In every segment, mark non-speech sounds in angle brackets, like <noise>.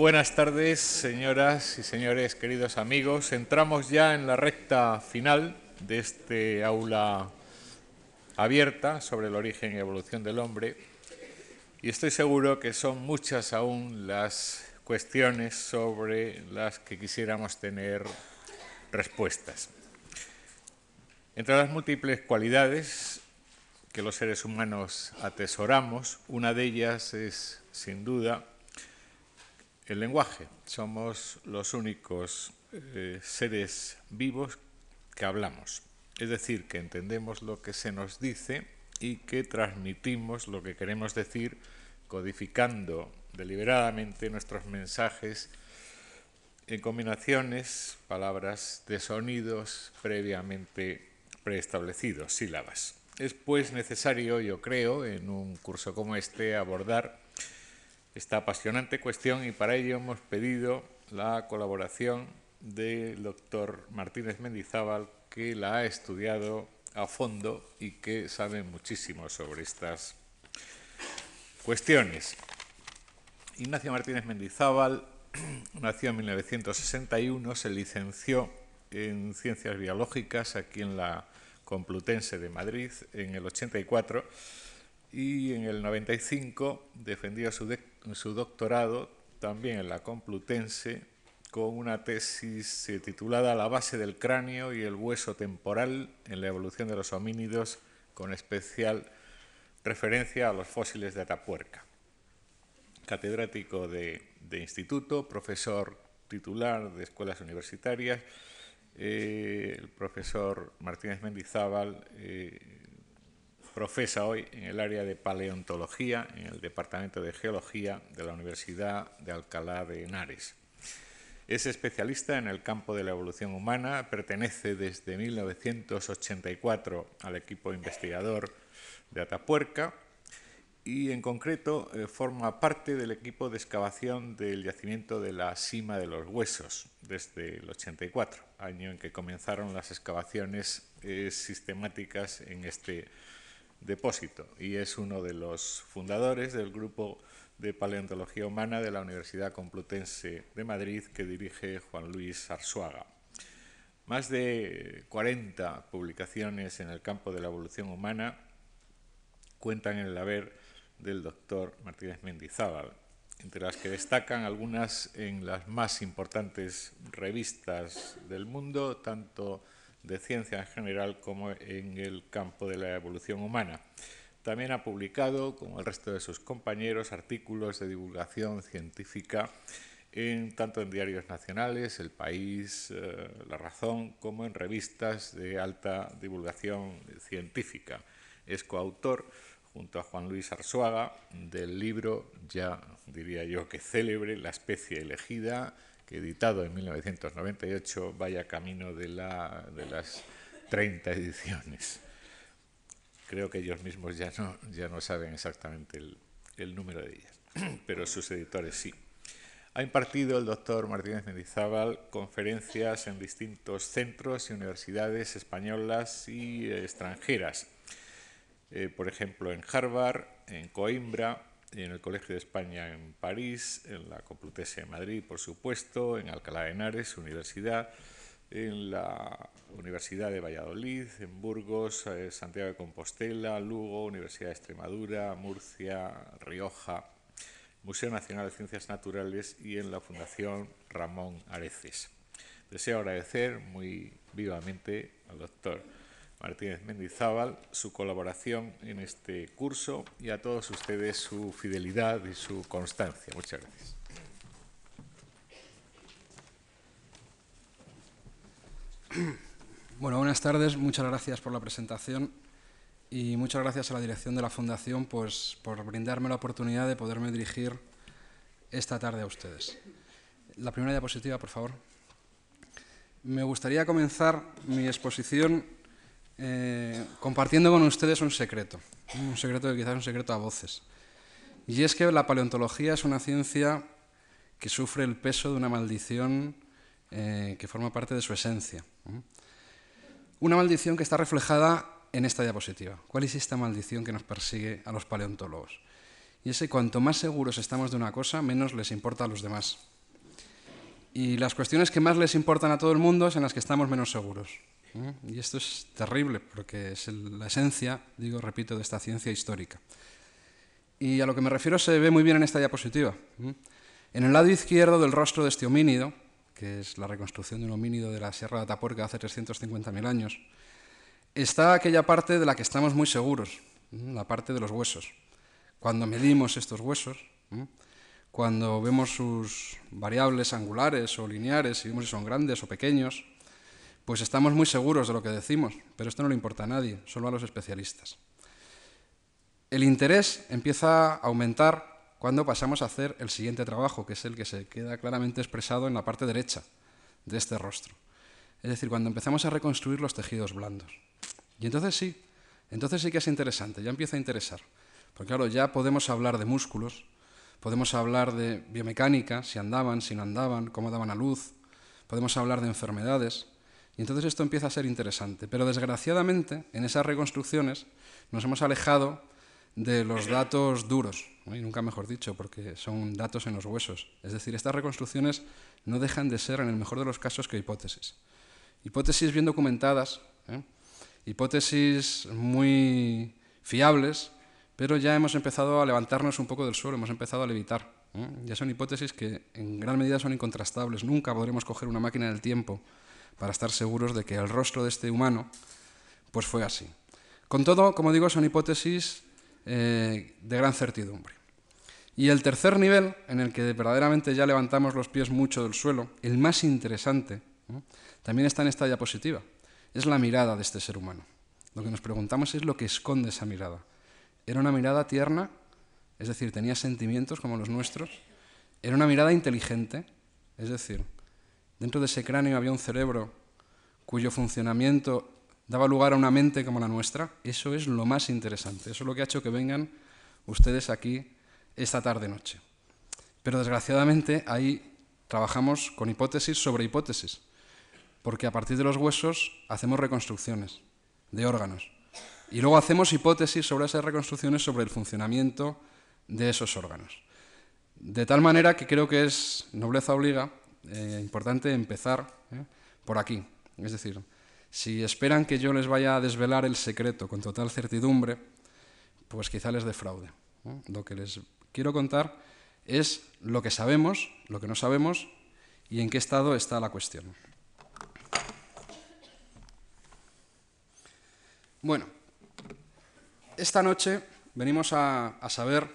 Buenas tardes, señoras y señores, queridos amigos. Entramos ya en la recta final de este aula abierta sobre el origen y evolución del hombre y estoy seguro que son muchas aún las cuestiones sobre las que quisiéramos tener respuestas. Entre las múltiples cualidades que los seres humanos atesoramos, una de ellas es, sin duda, el lenguaje. Somos los únicos eh, seres vivos que hablamos. Es decir, que entendemos lo que se nos dice y que transmitimos lo que queremos decir codificando deliberadamente nuestros mensajes en combinaciones, palabras de sonidos previamente preestablecidos, sílabas. Es pues necesario, yo creo, en un curso como este, abordar esta apasionante cuestión y para ello hemos pedido la colaboración del doctor Martínez Mendizábal, que la ha estudiado a fondo y que sabe muchísimo sobre estas cuestiones. Ignacio Martínez Mendizábal <clears throat> nació en 1961, se licenció en Ciencias Biológicas aquí en la Complutense de Madrid en el 84 y en el 95 defendió su, su doctorado también en la Complutense con una tesis eh, titulada La base del cráneo y el hueso temporal en la evolución de los homínidos, con especial referencia a los fósiles de Atapuerca. Catedrático de, instituto, profesor titular de escuelas universitarias, eh, el profesor Martínez Mendizábal eh, Profesa hoy en el área de paleontología en el Departamento de Geología de la Universidad de Alcalá de Henares. Es especialista en el campo de la evolución humana, pertenece desde 1984 al equipo investigador de Atapuerca y en concreto eh, forma parte del equipo de excavación del yacimiento de la Cima de los Huesos desde el 84, año en que comenzaron las excavaciones eh, sistemáticas en este depósito y es uno de los fundadores del grupo de paleontología humana de la Universidad Complutense de Madrid que dirige Juan Luis Arzuaga. Más de 40 publicaciones en el campo de la evolución humana cuentan en el haber del doctor Martínez Mendizábal, entre las que destacan algunas en las más importantes revistas del mundo, tanto de ciencia en general como en el campo de la evolución humana. También ha publicado, como el resto de sus compañeros, artículos de divulgación científica en, tanto en diarios nacionales, El País, eh, La Razón, como en revistas de alta divulgación científica. Es coautor, junto a Juan Luis Arzuaga, del libro, ya diría yo que célebre, La especie elegida, editado en 1998 vaya camino de, la, de las 30 ediciones. Creo que ellos mismos ya no, ya no saben exactamente el, el número de ellas, <clears throat> pero sus editores sí. Ha impartido el doctor Martínez Mendizábal conferencias en distintos centros y universidades españolas y extranjeras. Eh, por ejemplo, en Harvard, en Coimbra, en el Colegio de España en París, en la Complutense de Madrid, por supuesto, en Alcalá de Henares, Universidad, en la Universidad de Valladolid, en Burgos, eh, Santiago de Compostela, Lugo, Universidad de Extremadura, Murcia, Rioja, Museo Nacional de Ciencias Naturales y en la Fundación Ramón Areces. Deseo agradecer muy vivamente al doctor Martínez Mendizábal su colaboración en este curso y a todos ustedes su fidelidad y su constancia. Muchas gracias. Bueno, buenas tardes. Muchas gracias por la presentación y muchas gracias a la dirección de la Fundación pues, por brindarme la oportunidad de poderme dirigir esta tarde a ustedes. La primera diapositiva, por favor. Me gustaría comenzar mi exposición eh, compartiendo con ustedes un secreto, un secreto que quizás es un secreto a voces. Y es que la paleontología es una ciencia que sufre el peso de una maldición eh, que forma parte de su esencia. Una maldición que está reflejada en esta diapositiva. ¿Cuál es esta maldición que nos persigue a los paleontólogos? Y es que cuanto más seguros estamos de una cosa, menos les importa a los demás. Y las cuestiones que más les importan a todo el mundo es en las que estamos menos seguros. Y esto es terrible porque es la esencia, digo, repito, de esta ciencia histórica. Y a lo que me refiero se ve muy bien en esta diapositiva. En el lado izquierdo del rostro de este homínido, que es la reconstrucción de un homínido de la Sierra de Atapuerca hace 350.000 años, está aquella parte de la que estamos muy seguros, la parte de los huesos. Cuando medimos estos huesos, cuando vemos sus variables angulares o lineares, y vemos si son grandes o pequeños, pues estamos muy seguros de lo que decimos, pero esto no le importa a nadie, solo a los especialistas. El interés empieza a aumentar cuando pasamos a hacer el siguiente trabajo, que es el que se queda claramente expresado en la parte derecha de este rostro. Es decir, cuando empezamos a reconstruir los tejidos blandos. Y entonces sí, entonces sí que es interesante, ya empieza a interesar. Porque claro, ya podemos hablar de músculos, podemos hablar de biomecánica, si andaban, si no andaban, cómo daban a luz, podemos hablar de enfermedades, entonces esto empieza a ser interesante. Pero desgraciadamente, en esas reconstrucciones nos hemos alejado de los datos duros, y nunca mejor dicho, porque son datos en los huesos. Es decir, estas reconstrucciones no dejan de ser, en el mejor de los casos, que hipótesis. Hipótesis bien documentadas, ¿eh? hipótesis muy fiables, pero ya hemos empezado a levantarnos un poco del suelo, hemos empezado a levitar. ¿eh? Ya son hipótesis que en gran medida son incontrastables. Nunca podremos coger una máquina del tiempo para estar seguros de que el rostro de este humano pues fue así. Con todo, como digo, son hipótesis eh, de gran certidumbre. Y el tercer nivel, en el que verdaderamente ya levantamos los pies mucho del suelo, el más interesante, también está en esta diapositiva, es la mirada de este ser humano. Lo que nos preguntamos es lo que esconde esa mirada. ¿Era una mirada tierna? Es decir, tenía sentimientos como los nuestros. ¿Era una mirada inteligente? Es decir, Dentro de ese cráneo había un cerebro cuyo funcionamiento daba lugar a una mente como la nuestra. Eso es lo más interesante. Eso es lo que ha hecho que vengan ustedes aquí esta tarde-noche. Pero desgraciadamente ahí trabajamos con hipótesis sobre hipótesis, porque a partir de los huesos hacemos reconstrucciones de órganos. Y luego hacemos hipótesis sobre esas reconstrucciones sobre el funcionamiento de esos órganos. De tal manera que creo que es nobleza obliga eh, importante empezar ¿eh? por aquí. Es decir, si esperan que yo les vaya a desvelar el secreto con total certidumbre, pues quizá les defraude. Lo que les quiero contar es lo que sabemos, lo que no sabemos y en qué estado está la cuestión. Bueno, esta noche venimos a saber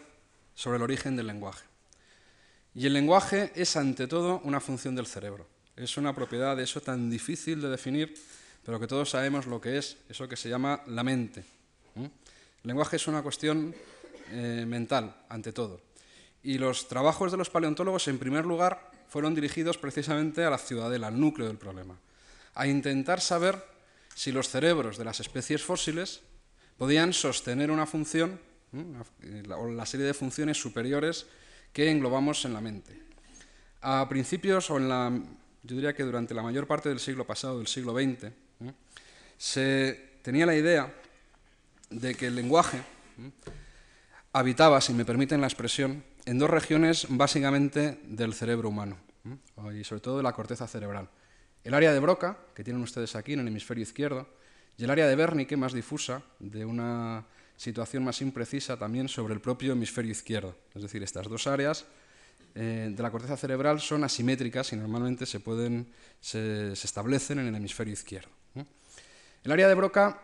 sobre el origen del lenguaje. Y el lenguaje es ante todo una función del cerebro. Es una propiedad de eso tan difícil de definir, pero que todos sabemos lo que es, eso que se llama la mente. El lenguaje es una cuestión eh, mental, ante todo. Y los trabajos de los paleontólogos, en primer lugar, fueron dirigidos precisamente a la ciudadela, al núcleo del problema, a intentar saber si los cerebros de las especies fósiles podían sostener una función, o la serie de funciones superiores que englobamos en la mente. A principios, o en la, yo diría que durante la mayor parte del siglo pasado, del siglo XX, se tenía la idea de que el lenguaje habitaba, si me permiten la expresión, en dos regiones básicamente del cerebro humano, y sobre todo de la corteza cerebral. El área de Broca, que tienen ustedes aquí en el hemisferio izquierdo, y el área de Wernicke, más difusa, de una situación más imprecisa también sobre el propio hemisferio izquierdo. Es decir, estas dos áreas eh, de la corteza cerebral son asimétricas y normalmente se, pueden, se, establecen en el hemisferio izquierdo. El área de Broca,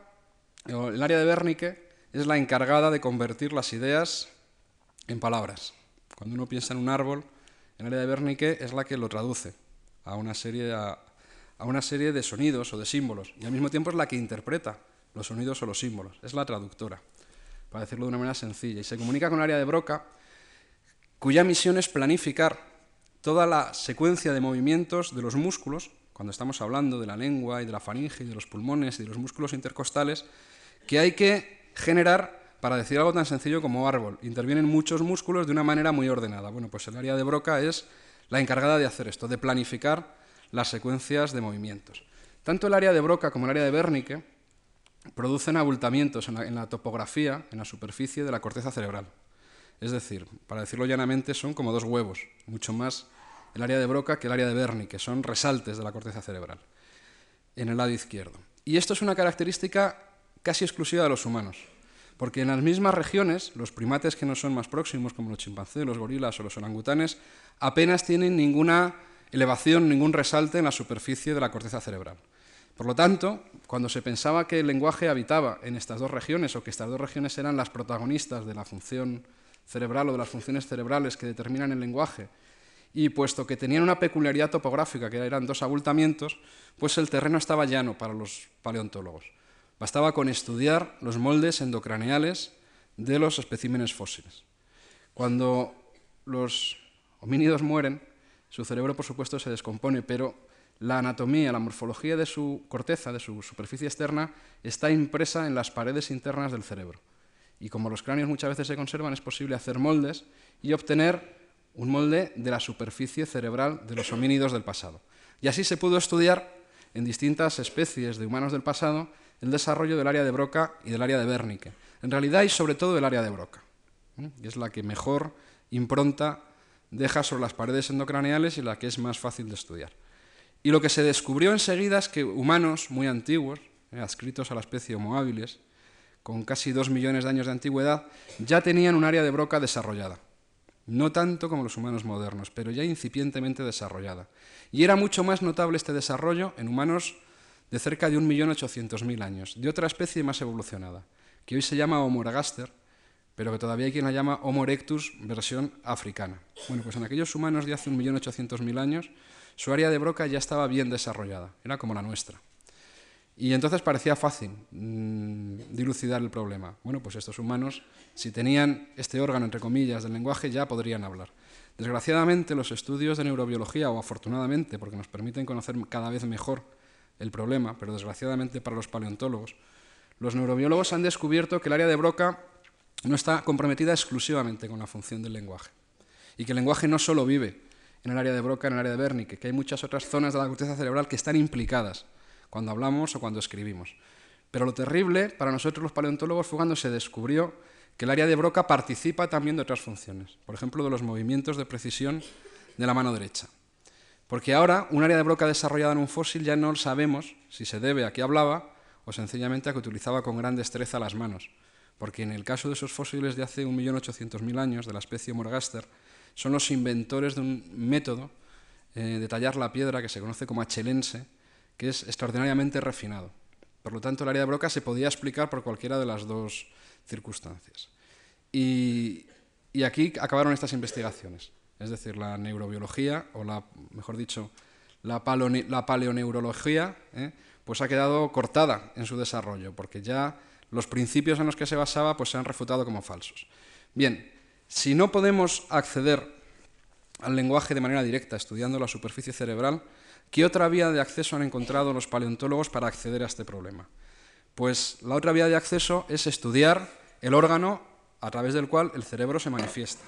o el área de Wernicke, es la encargada de convertir las ideas en palabras. Cuando uno piensa en un árbol, el área de Wernicke es la que lo traduce a una serie, a una serie de sonidos o de símbolos y al mismo tiempo es la que interpreta los sonidos o los símbolos, es la traductora para decirlo de una manera sencilla, y se comunica con el área de Broca, cuya misión es planificar toda la secuencia de movimientos de los músculos, cuando estamos hablando de la lengua y de la faringe y de los pulmones y de los músculos intercostales, que hay que generar para decir algo tan sencillo como árbol. Intervienen muchos músculos de una manera muy ordenada. Bueno, pues el área de Broca es la encargada de hacer esto, de planificar las secuencias de movimientos. Tanto el área de Broca como el área de Wernicke producen abultamientos en la, topografía, en la superficie de la corteza cerebral. Es decir, para decirlo llanamente, son como dos huevos, mucho más el área de Broca que el área de Berni, que son resaltes de la corteza cerebral, en el lado izquierdo. Y esto es una característica casi exclusiva de los humanos, porque en las mismas regiones, los primates que no son más próximos, como los chimpancés, los gorilas o los orangutanes, apenas tienen ninguna elevación, ningún resalte en la superficie de la corteza cerebral. Por lo tanto, cuando se pensaba que el lenguaje habitaba en estas dos regiones o que estas dos regiones eran las protagonistas de la función cerebral o de las funciones cerebrales que determinan el lenguaje, y puesto que tenían una peculiaridad topográfica, que eran dos abultamientos, pues el terreno estaba llano para los paleontólogos. Bastaba con estudiar los moldes endocraneales de los especímenes fósiles. Cuando los homínidos mueren, su cerebro, por supuesto, se descompone, pero la anatomía, la morfología de su corteza, de su superficie externa, está impresa en las paredes internas del cerebro. Y como los cráneos muchas veces se conservan, es posible hacer moldes y obtener un molde de la superficie cerebral de los homínidos del pasado. Y así se pudo estudiar en distintas especies de humanos del pasado el desarrollo del área de Broca y del área de Wernicke. En realidad y sobre todo el área de Broca, que es la que mejor impronta deja sobre las paredes endocraneales y la que es más fácil de estudiar. Y lo que se descubrió enseguida es que humanos muy antiguos, eh, adscritos a la especie Homo habilis, con casi dos millones de años de antigüedad, ya tenían un área de broca desarrollada. No tanto como los humanos modernos, pero ya incipientemente desarrollada. Y era mucho más notable este desarrollo en humanos de cerca de 1.800.000 años, de otra especie más evolucionada, que hoy se llama Homo ergaster, pero que todavía hay quien la llama Homo erectus versión africana. Bueno, pues en aquellos humanos de hace 1.800.000 años su área de broca ya estaba bien desarrollada, era como la nuestra. Y entonces parecía fácil mm, dilucidar el problema. Bueno, pues estos humanos, si tenían este órgano, entre comillas, del lenguaje, ya podrían hablar. Desgraciadamente, los estudios de neurobiología, o afortunadamente, porque nos permiten conocer cada vez mejor el problema, pero desgraciadamente para los paleontólogos, los neurobiólogos han descubierto que el área de Broca no está comprometida exclusivamente con la función del lenguaje. Y que el lenguaje no solo vive en el área de Broca, en el área de Wernicke, que hay muchas otras zonas de la corteza cerebral que están implicadas cuando hablamos o cuando escribimos. Pero lo terrible para nosotros los paleontólogos fue cuando se descubrió que el área de Broca participa también de otras funciones, por ejemplo, de los movimientos de precisión de la mano derecha. Porque ahora un área de Broca desarrollada en un fósil ya no sabemos si se debe a que hablaba o sencillamente a que utilizaba con gran destreza las manos. Porque en el caso de esos fósiles de hace 1.800.000 años, de la especie Morgaster, son los inventores de un método eh, de tallar la piedra que se conoce como achelense, que es extraordinariamente refinado. Por lo tanto, el área de Broca se podía explicar por cualquiera de las dos circunstancias. Y, aquí acabaron estas investigaciones. Es decir, la neurobiología, o la, mejor dicho, la, paleoneurología, eh, pues ha quedado cortada en su desarrollo, porque ya los principios en los que se basaba pues se han refutado como falsos. Bien, si no podemos acceder al lenguaje de manera directa estudiando la superficie cerebral, ¿qué otra vía de acceso han encontrado los paleontólogos para acceder a este problema? Pues la otra vía de acceso es estudiar el órgano a través del cual el cerebro se manifiesta.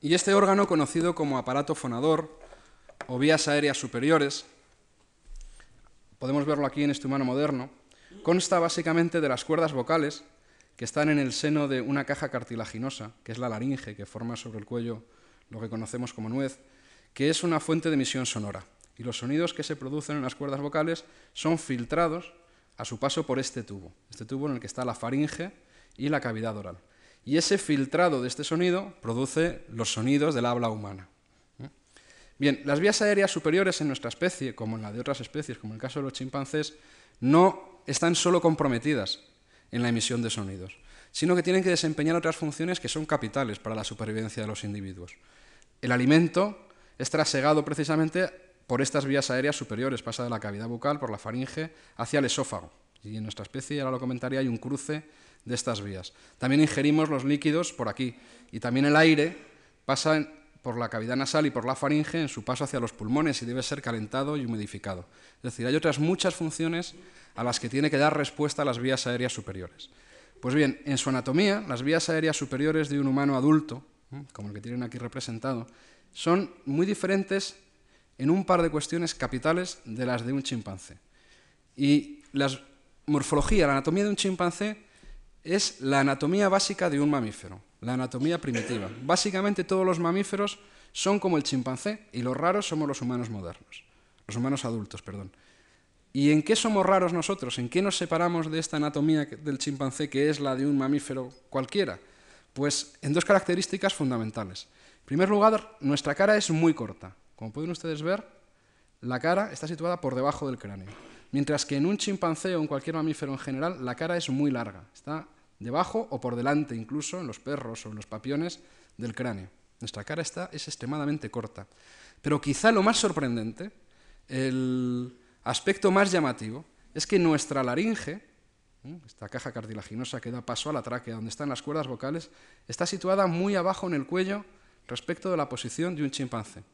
Y este órgano, conocido como aparato fonador o vías aéreas superiores, podemos verlo aquí en este humano moderno, consta básicamente de las cuerdas vocales que están en el seno de una caja cartilaginosa, que es la laringe, que forma sobre el cuello lo que conocemos como nuez, que es una fuente de emisión sonora. Y los sonidos que se producen en las cuerdas vocales son filtrados a su paso por este tubo, este tubo en el que está la faringe y la cavidad oral. Y ese filtrado de este sonido produce los sonidos del habla humana. Bien, las vías aéreas superiores en nuestra especie, como en la de otras especies, como en el caso de los chimpancés, no están solo comprometidas, en la emisión de sonidos, sino que tienen que desempeñar otras funciones que son capitales para la supervivencia de los individuos. El alimento es trasegado precisamente por estas vías aéreas superiores, pasa de la cavidad bucal por la faringe hacia el esófago. Y en nuestra especie, ahora lo comentaría, hay un cruce de estas vías. También ingerimos los líquidos por aquí y también el aire pasa por la cavidad nasal y por la faringe en su paso hacia los pulmones y debe ser calentado y humidificado. Es decir, hay otras muchas funciones a las que tiene que dar respuesta las vías aéreas superiores. Pues bien, en su anatomía, las vías aéreas superiores de un humano adulto, como el que tienen aquí representado, son muy diferentes en un par de cuestiones capitales de las de un chimpancé. Y la morfología, la anatomía de un chimpancé es la anatomía básica de un mamífero, la anatomía primitiva. Básicamente todos los mamíferos son como el chimpancé y los raros somos los humanos modernos, los humanos adultos, perdón. ¿Y en qué somos raros nosotros? ¿En qué nos separamos de esta anatomía del chimpancé que es la de un mamífero cualquiera? Pues en dos características fundamentales. En primer lugar, nuestra cara es muy corta. Como pueden ustedes ver, la cara está situada por debajo del cráneo. Mientras que en un chimpancé o en cualquier mamífero en general, la cara es muy larga. Está debajo o por delante, incluso en los perros o en los papiones del cráneo. Nuestra cara está, es extremadamente corta. Pero quizá lo más sorprendente, el aspecto más llamativo, es que nuestra laringe, esta caja cartilaginosa que da paso a la tráquea, donde están las cuerdas vocales, está situada muy abajo en el cuello respecto de la posición de un chimpancé.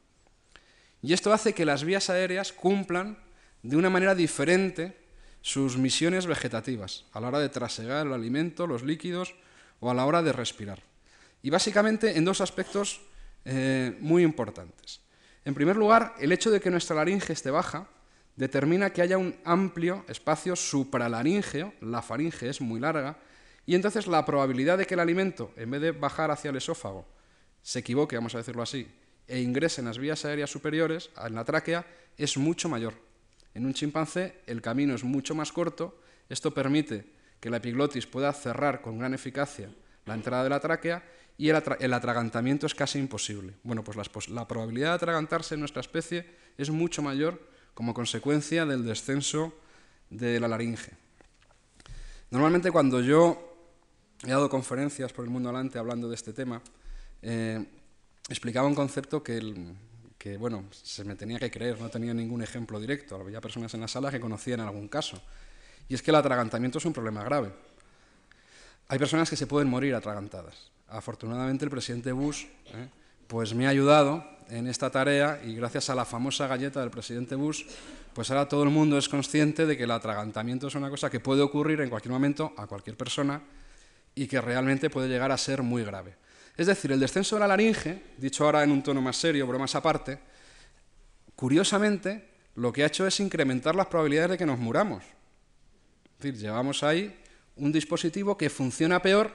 Y esto hace que las vías aéreas cumplan de una manera diferente sus misiones vegetativas, a la hora de trasegar el alimento, los líquidos o a la hora de respirar. Y básicamente en dos aspectos eh, muy importantes. En primer lugar, el hecho de que nuestra laringe esté baja determina que haya un amplio espacio supralaríngeo, la faringe es muy larga, y entonces la probabilidad de que el alimento, en vez de bajar hacia el esófago, se equivoque, vamos a decirlo así, e ingrese en las vías aéreas superiores, en la tráquea, es mucho mayor. En un chimpancé el camino es mucho más corto, esto permite que la epiglotis pueda cerrar con gran eficacia la entrada de la tráquea y el, atragantamiento es casi imposible. Bueno, pues la, probabilidad de atragantarse en nuestra especie es mucho mayor como consecuencia del descenso de la laringe. Normalmente cuando yo he dado conferencias por el mundo adelante hablando de este tema, eh, explicaba un concepto que, que, bueno, se me tenía que creer, no tenía ningún ejemplo directo. Había personas en la sala que conocían algún caso. Y es que el atragantamiento es un problema grave. Hay personas que se pueden morir atragantadas afortunadamente el presidente Bush ¿eh? pues me ha ayudado en esta tarea y gracias a la famosa galleta del presidente Bush, pues ahora todo el mundo es consciente de que el atragantamiento es una cosa que puede ocurrir en cualquier momento a cualquier persona y que realmente puede llegar a ser muy grave. Es decir, el descenso de la laringe, dicho ahora en un tono más serio, bromas aparte, curiosamente lo que ha hecho es incrementar las probabilidades de que nos muramos. Es decir, llevamos ahí un dispositivo que funciona peor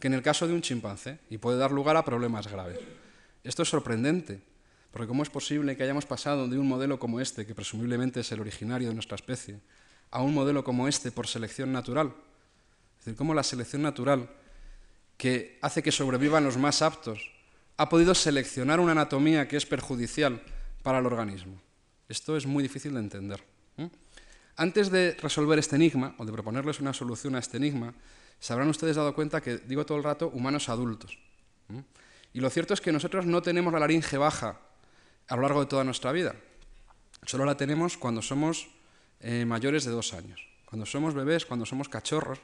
que en el caso de un chimpancé y puede dar lugar a problemas graves. Esto es sorprendente, porque ¿cómo es posible que hayamos pasado de un modelo como este, que presumiblemente es el originario de nuestra especie, a un modelo como este por selección natural? Es decir, cómo la selección natural, que hace que sobrevivan los más aptos, ha podido seleccionar una anatomía que es perjudicial para el organismo. Esto es muy difícil de entender. Antes de resolver este enigma, o de proponerles una solución a este enigma, se habrán ustedes dado cuenta que digo todo el rato humanos adultos. Y lo cierto es que nosotros no tenemos la laringe baja a lo largo de toda nuestra vida. Solo la tenemos cuando somos eh, mayores de dos años. Cuando somos bebés, cuando somos cachorros,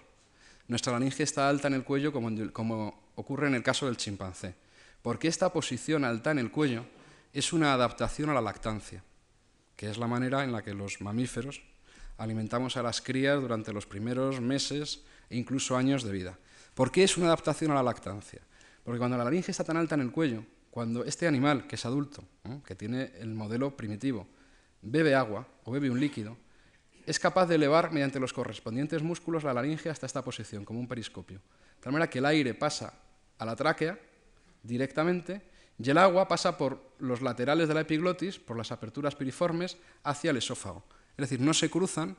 nuestra laringe está alta en el cuello como, ocurre en el caso del chimpancé. Porque esta posición alta en el cuello es una adaptación a la lactancia, que es la manera en la que los mamíferos alimentamos a las crías durante los primeros meses e incluso años de vida. ¿Por qué es una adaptación a la lactancia? Porque cuando la laringe está tan alta en el cuello, cuando este animal, que es adulto, que tiene el modelo primitivo, bebe agua o bebe un líquido, es capaz de elevar mediante los correspondientes músculos la laringe hasta esta posición, como un periscopio. De tal manera que el aire pasa a la tráquea directamente y el agua pasa por los laterales de la epiglotis, por las aperturas piriformes, hacia el esófago. Es decir, no se cruzan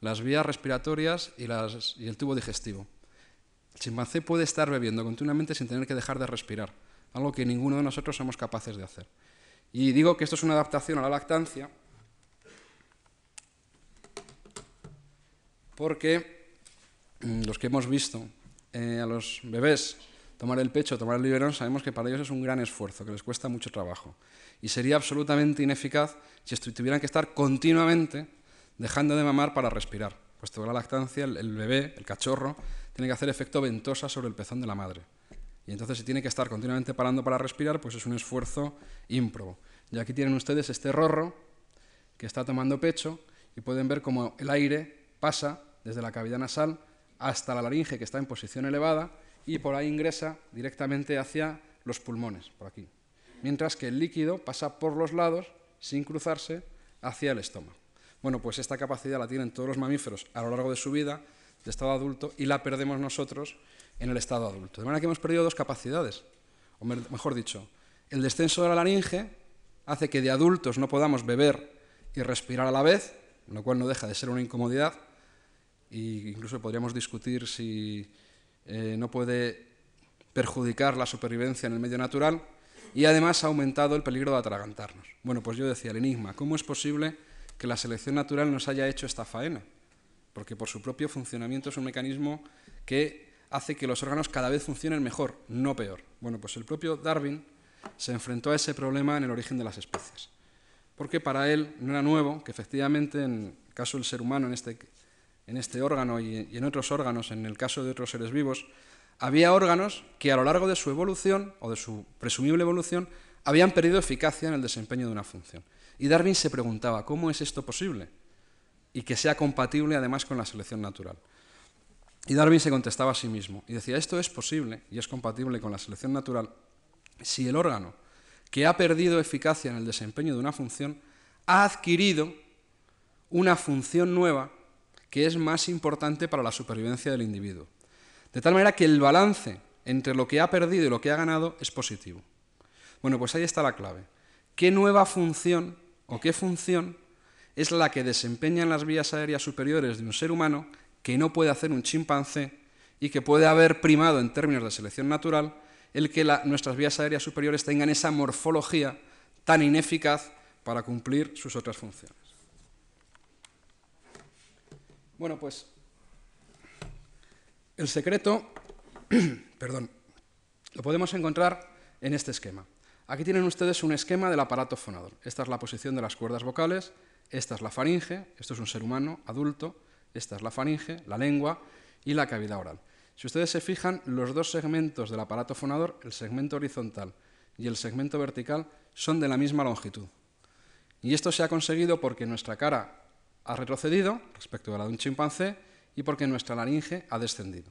las vías respiratorias y, el tubo digestivo. El chimpancé puede estar bebiendo continuamente sin tener que dejar de respirar, algo que ninguno de nosotros somos capaces de hacer. Y digo que esto es una adaptación a la lactancia porque mm, los que hemos visto eh, a los bebés tomar el pecho, tomar el biberón, sabemos que para ellos es un gran esfuerzo, que les cuesta mucho trabajo. Y sería absolutamente ineficaz si tuvieran que estar continuamente dejando de mamar para respirar, puesto que la lactancia, el, bebé, el cachorro, tiene que hacer efecto ventosa sobre el pezón de la madre. Y entonces si tiene que estar continuamente parando para respirar, pues es un esfuerzo ímprobo. Y aquí tienen ustedes este rorro que está tomando pecho y pueden ver cómo el aire pasa desde la cavidad nasal hasta la laringe que está en posición elevada y por ahí ingresa directamente hacia los pulmones, por aquí. Mientras que el líquido pasa por los lados sin cruzarse hacia el estómago. Bueno, pues esta capacidad la tienen todos los mamíferos a lo largo de su vida, de estado adulto y la perdemos nosotros en el estado adulto. De manera que hemos perdido dos capacidades, o mejor dicho, el descenso de la laringe hace que de adultos no podamos beber y respirar a la vez, lo cual no deja de ser una incomodidad, e incluso podríamos discutir si eh, no puede perjudicar la supervivencia en el medio natural, y además ha aumentado el peligro de atragantarnos. Bueno, pues yo decía el enigma, ¿cómo es posible que la selección natural nos haya hecho esta faena? Porque por su propio funcionamiento es un mecanismo que hace que los órganos cada vez funcionen mejor, no peor. Bueno, pues el propio Darwin se enfrentó a ese problema en el origen de las especies. Porque para él no era nuevo que efectivamente, en el caso del ser humano, en este, en este órgano y, en otros órganos, en el caso de otros seres vivos, había órganos que a lo largo de su evolución o de su presumible evolución habían perdido eficacia en el desempeño de una función. Y Darwin se preguntaba, ¿cómo es esto posible? Y que sea compatible además con la selección natural. Y Darwin se contestaba a sí mismo y decía, esto es posible y es compatible con la selección natural si el órgano que ha perdido eficacia en el desempeño de una función ha adquirido una función nueva que es más importante para la supervivencia del individuo. De tal manera que el balance entre lo que ha perdido y lo que ha ganado es positivo. Bueno, pues ahí está la clave. ¿Qué nueva función o qué función es la que desempeñan las vías aéreas superiores de un ser humano que no puede hacer un chimpancé y que puede haber primado en términos de selección natural el que nuestras vías aéreas superiores tengan esa morfología tan ineficaz para cumplir sus otras funciones. Bueno, pues el secreto, <clears throat> perdón, lo podemos encontrar en este esquema. Aquí tienen ustedes un esquema del aparato fonador. Esta es la posición de las cuerdas vocales, esta es la faringe, esto es un ser humano adulto, esta es la faringe, la lengua y la cavidad oral. Si ustedes se fijan, los dos segmentos del aparato fonador, el segmento horizontal y el segmento vertical, son de la misma longitud. Y esto se ha conseguido porque nuestra cara ha retrocedido respecto a la de un chimpancé y porque nuestra laringe ha descendido.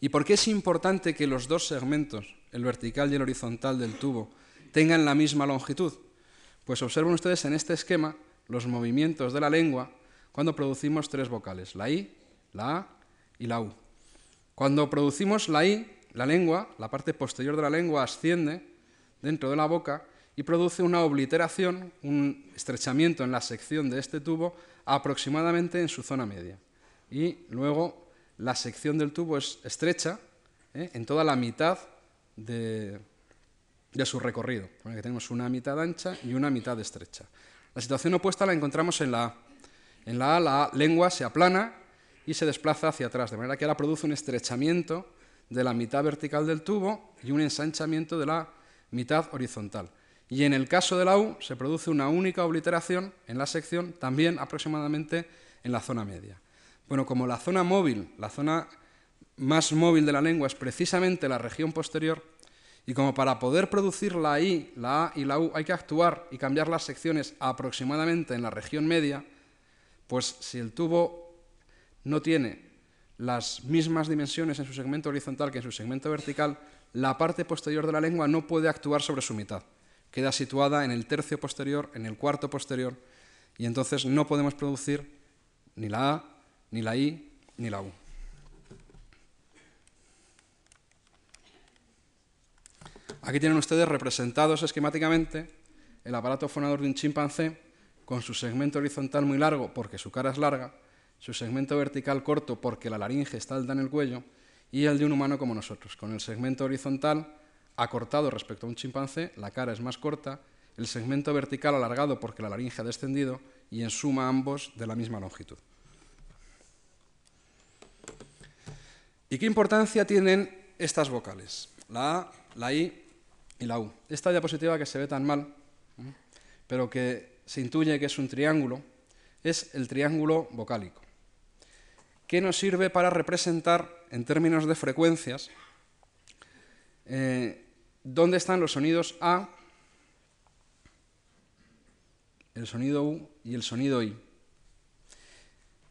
¿Y por qué es importante que los dos segmentos, el vertical y el horizontal del tubo, tengan la misma longitud? Pues observen ustedes en este esquema los movimientos de la lengua cuando producimos tres vocales, la I, la A y la U. Cuando producimos la I, la lengua, la parte posterior de la lengua asciende dentro de la boca y produce una obliteración, un estrechamiento en la sección de este tubo aproximadamente en su zona media. Y luego la sección del tubo es estrecha ¿eh? en toda la mitad de, su recorrido. tenemos una mitad ancha y una mitad estrecha. La situación opuesta la encontramos en la A. En la A la lengua se aplana y se desplaza hacia atrás, de manera que ahora produce un estrechamiento de la mitad vertical del tubo y un ensanchamiento de la mitad horizontal. Y en el caso de la U se produce una única obliteración en la sección, también aproximadamente en la zona media. Bueno, como la zona móvil, la zona más móvil de la lengua es precisamente la región posterior, y como para poder producir la I, la A y la U hay que actuar y cambiar las secciones aproximadamente en la región media, pues si el tubo no tiene las mismas dimensiones en su segmento horizontal que en su segmento vertical, la parte posterior de la lengua no puede actuar sobre su mitad. Queda situada en el tercio posterior, en el cuarto posterior, y entonces no podemos producir ni la A, ni la I, ni la U. Aquí tienen ustedes representados esquemáticamente el aparato fonador de un chimpancé con su segmento horizontal muy largo porque su cara es larga su segmento vertical corto porque la laringe está alta en el cuello, y el de un humano como nosotros, con el segmento horizontal acortado respecto a un chimpancé, la cara es más corta, el segmento vertical alargado porque la laringe ha descendido y en suma ambos de la misma longitud. ¿Y qué importancia tienen estas vocales? La A, la I y la U. Esta diapositiva que se ve tan mal, pero que se intuye que es un triángulo, es el triángulo vocálico que nos sirve para representar, en términos de frecuencias, eh, dónde están los sonidos A, el sonido U y el sonido I.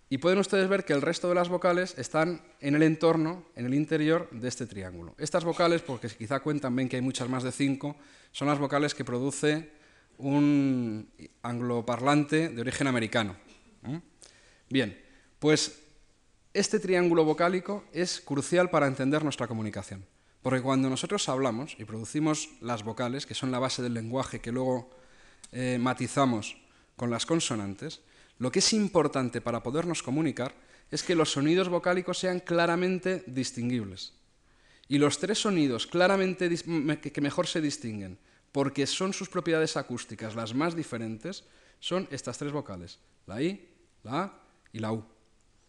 Y pueden ustedes ver que el resto de las vocales están en el entorno, en el interior de este triángulo. Estas vocales, porque quizá cuentan, ven que hay muchas más de cinco, son las vocales que produce un angloparlante de origen americano. ¿Mm? Bien, pues este triángulo vocálico es crucial para entender nuestra comunicación. Porque cuando nosotros hablamos y producimos las vocales, que son la base del lenguaje que luego eh, matizamos con las consonantes, lo que es importante para podernos comunicar es que los sonidos vocálicos sean claramente distinguibles. Y los tres sonidos claramente que mejor se distinguen, porque son sus propiedades acústicas las más diferentes, son estas tres vocales, la I, la A y la U.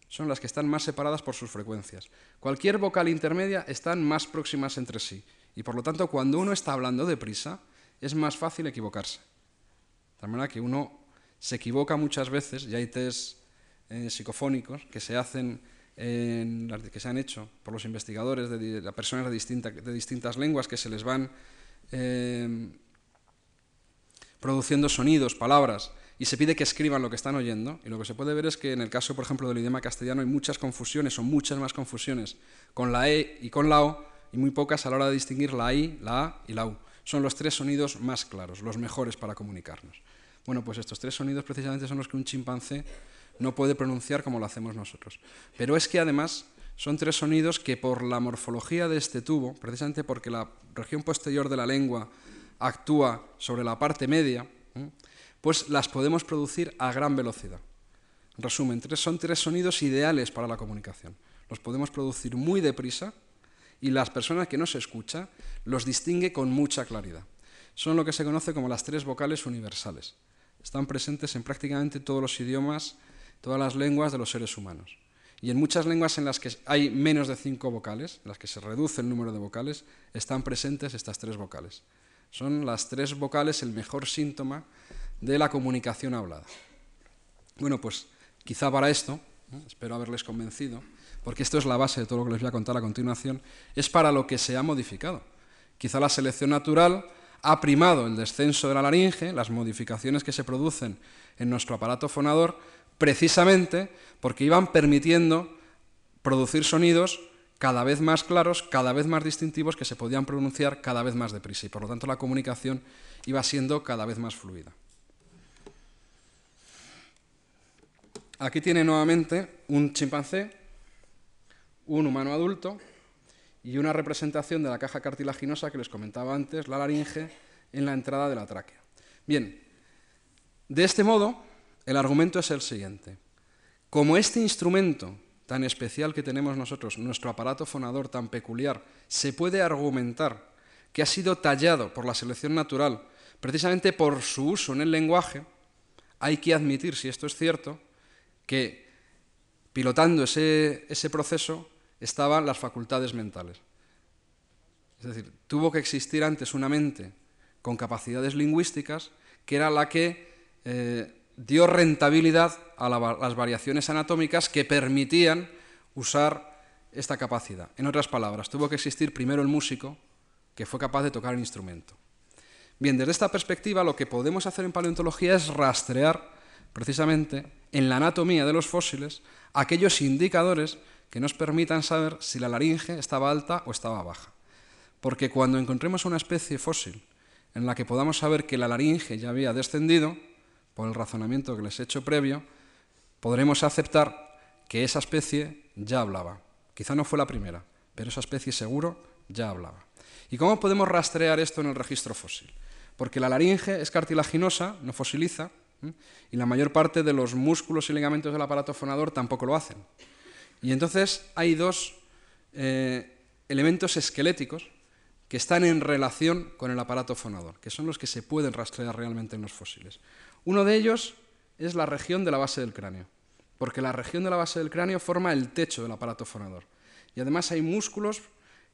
Son las que están más separadas por sus frecuencias. Cualquier vocal intermedia están más próximas entre sí. Y por lo tanto, cuando uno está hablando deprisa, es más fácil equivocarse. De tal manera que uno se equivoca muchas veces, y hay test eh, psicofónicos que se hacen que se han hecho por los investigadores de, personas de, de, distintas lenguas que se les van eh, produciendo sonidos, palabras, y se pide que escriban lo que están oyendo. Y lo que se puede ver es que en el caso, por ejemplo, del idioma castellano hay muchas confusiones, o muchas más confusiones con la E y con la O, y muy pocas a la hora de distinguir la I, la A y la U. Son los tres sonidos más claros, los mejores para comunicarnos. Bueno, pues estos tres sonidos precisamente son los que un chimpancé no puede pronunciar como lo hacemos nosotros. Pero es que además son tres sonidos que por la morfología de este tubo, precisamente porque la región posterior de la lengua actúa sobre la parte media, pues las podemos producir a gran velocidad. En resumen, son tres sonidos ideales para la comunicación. Los podemos producir muy deprisa y las personas que no se escucha los distingue con mucha claridad. Son lo que se conoce como las tres vocales universales. Están presentes en prácticamente todos los idiomas todas las lenguas de los seres humanos. Y en muchas lenguas en las que hay menos de cinco vocales, en las que se reduce el número de vocales, están presentes estas tres vocales. Son las tres vocales el mejor síntoma de la comunicación hablada. Bueno, pues quizá para esto, espero haberles convencido, porque esto es la base de todo lo que les voy a contar a continuación, es para lo que se ha modificado. Quizá la selección natural ha primado el descenso de la laringe, las modificaciones que se producen en nuestro aparato fonador, precisamente porque iban permitiendo producir sonidos cada vez más claros, cada vez más distintivos, que se podían pronunciar cada vez más deprisa. Y por lo tanto la comunicación iba siendo cada vez más fluida. Aquí tiene nuevamente un chimpancé, un humano adulto y una representación de la caja cartilaginosa que les comentaba antes, la laringe, en la entrada de la tráquea. Bien, de este modo, el argumento es el siguiente. Como este instrumento tan especial que tenemos nosotros, nuestro aparato fonador tan peculiar, se puede argumentar que ha sido tallado por la selección natural precisamente por su uso en el lenguaje, hay que admitir, si esto es cierto, que pilotando ese, ese proceso estaban las facultades mentales. Es decir, tuvo que existir antes una mente con capacidades lingüísticas que era la que eh, dio rentabilidad a las variaciones anatómicas que permitían usar esta capacidad. En otras palabras, tuvo que existir primero el músico que fue capaz de tocar el instrumento. Bien, desde esta perspectiva lo que podemos hacer en paleontología es rastrear precisamente en la anatomía de los fósiles aquellos indicadores que nos permitan saber si la laringe estaba alta o estaba baja. Porque cuando encontremos una especie fósil en la que podamos saber que la laringe ya había descendido, por el razonamiento que les he hecho previo, podremos aceptar que esa especie ya hablaba. Quizá no fue la primera, pero esa especie seguro ya hablaba. ¿Y cómo podemos rastrear esto en el registro fósil? Porque la laringe es cartilaginosa, no fosiliza, y la mayor parte de los músculos y ligamentos del aparato fonador tampoco lo hacen. Y entonces hay dos eh, elementos esqueléticos que están en relación con el aparato fonador, que son los que se pueden rastrear realmente en los fósiles. Uno de ellos es la región de la base del cráneo, porque la región de la base del cráneo forma el techo del aparato fonador. Y además hay músculos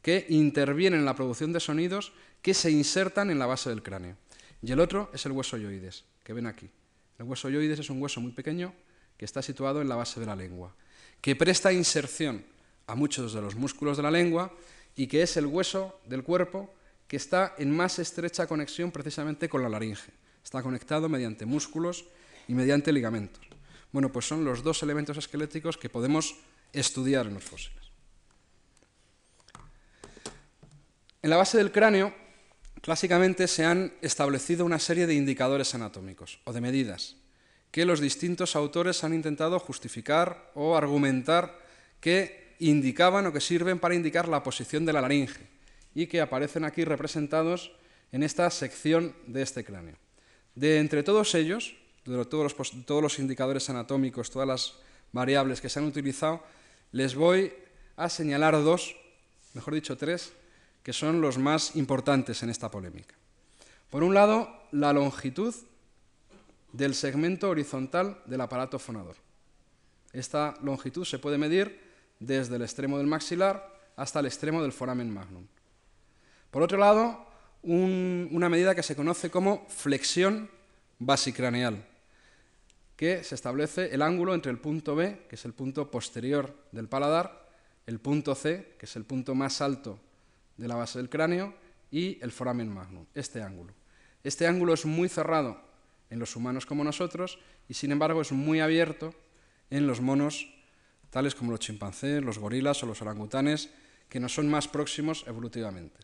que intervienen en la producción de sonidos que se insertan en la base del cráneo. Y el otro es el hueso yoides, que ven aquí. El hueso yoides es un hueso muy pequeño que está situado en la base de la lengua, que presta inserción a muchos de los músculos de la lengua y que es el hueso del cuerpo que está en más estrecha conexión precisamente con la laringe. Está conectado mediante músculos y mediante ligamentos. Bueno, pues son los dos elementos esqueléticos que podemos estudiar en los fósiles. En la base del cráneo, clásicamente se han establecido una serie de indicadores anatómicos o de medidas que los distintos autores han intentado justificar o argumentar que indicaban o que sirven para indicar la posición de la laringe y que aparecen aquí representados en esta sección de este cráneo. De entre todos ellos, de todos los, todos los indicadores anatómicos, todas las variables que se han utilizado, les voy a señalar dos, mejor dicho tres, que son los más importantes en esta polémica. Por un lado, la longitud del segmento horizontal del aparato fonador. Esta longitud se puede medir desde el extremo del maxilar hasta el extremo del foramen magnum. Por otro lado, una medida que se conoce como flexión basicraneal, que se establece el ángulo entre el punto B, que es el punto posterior del paladar, el punto C, que es el punto más alto de la base del cráneo, y el foramen magnum, este ángulo. Este ángulo es muy cerrado en los humanos como nosotros y sin embargo es muy abierto en los monos tales como los chimpancés, los gorilas o los orangutanes, que nos son más próximos evolutivamente.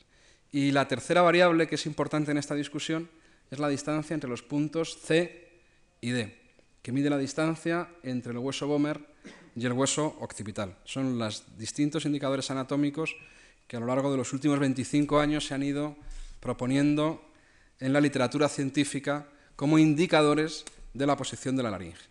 Y la tercera variable que es importante en esta discusión es la distancia entre los puntos C y D, que mide la distancia entre el hueso Bomer y el hueso occipital. Son los distintos indicadores anatómicos que a lo largo de los últimos 25 años se han ido proponiendo en la literatura científica como indicadores de la posición de la laringe.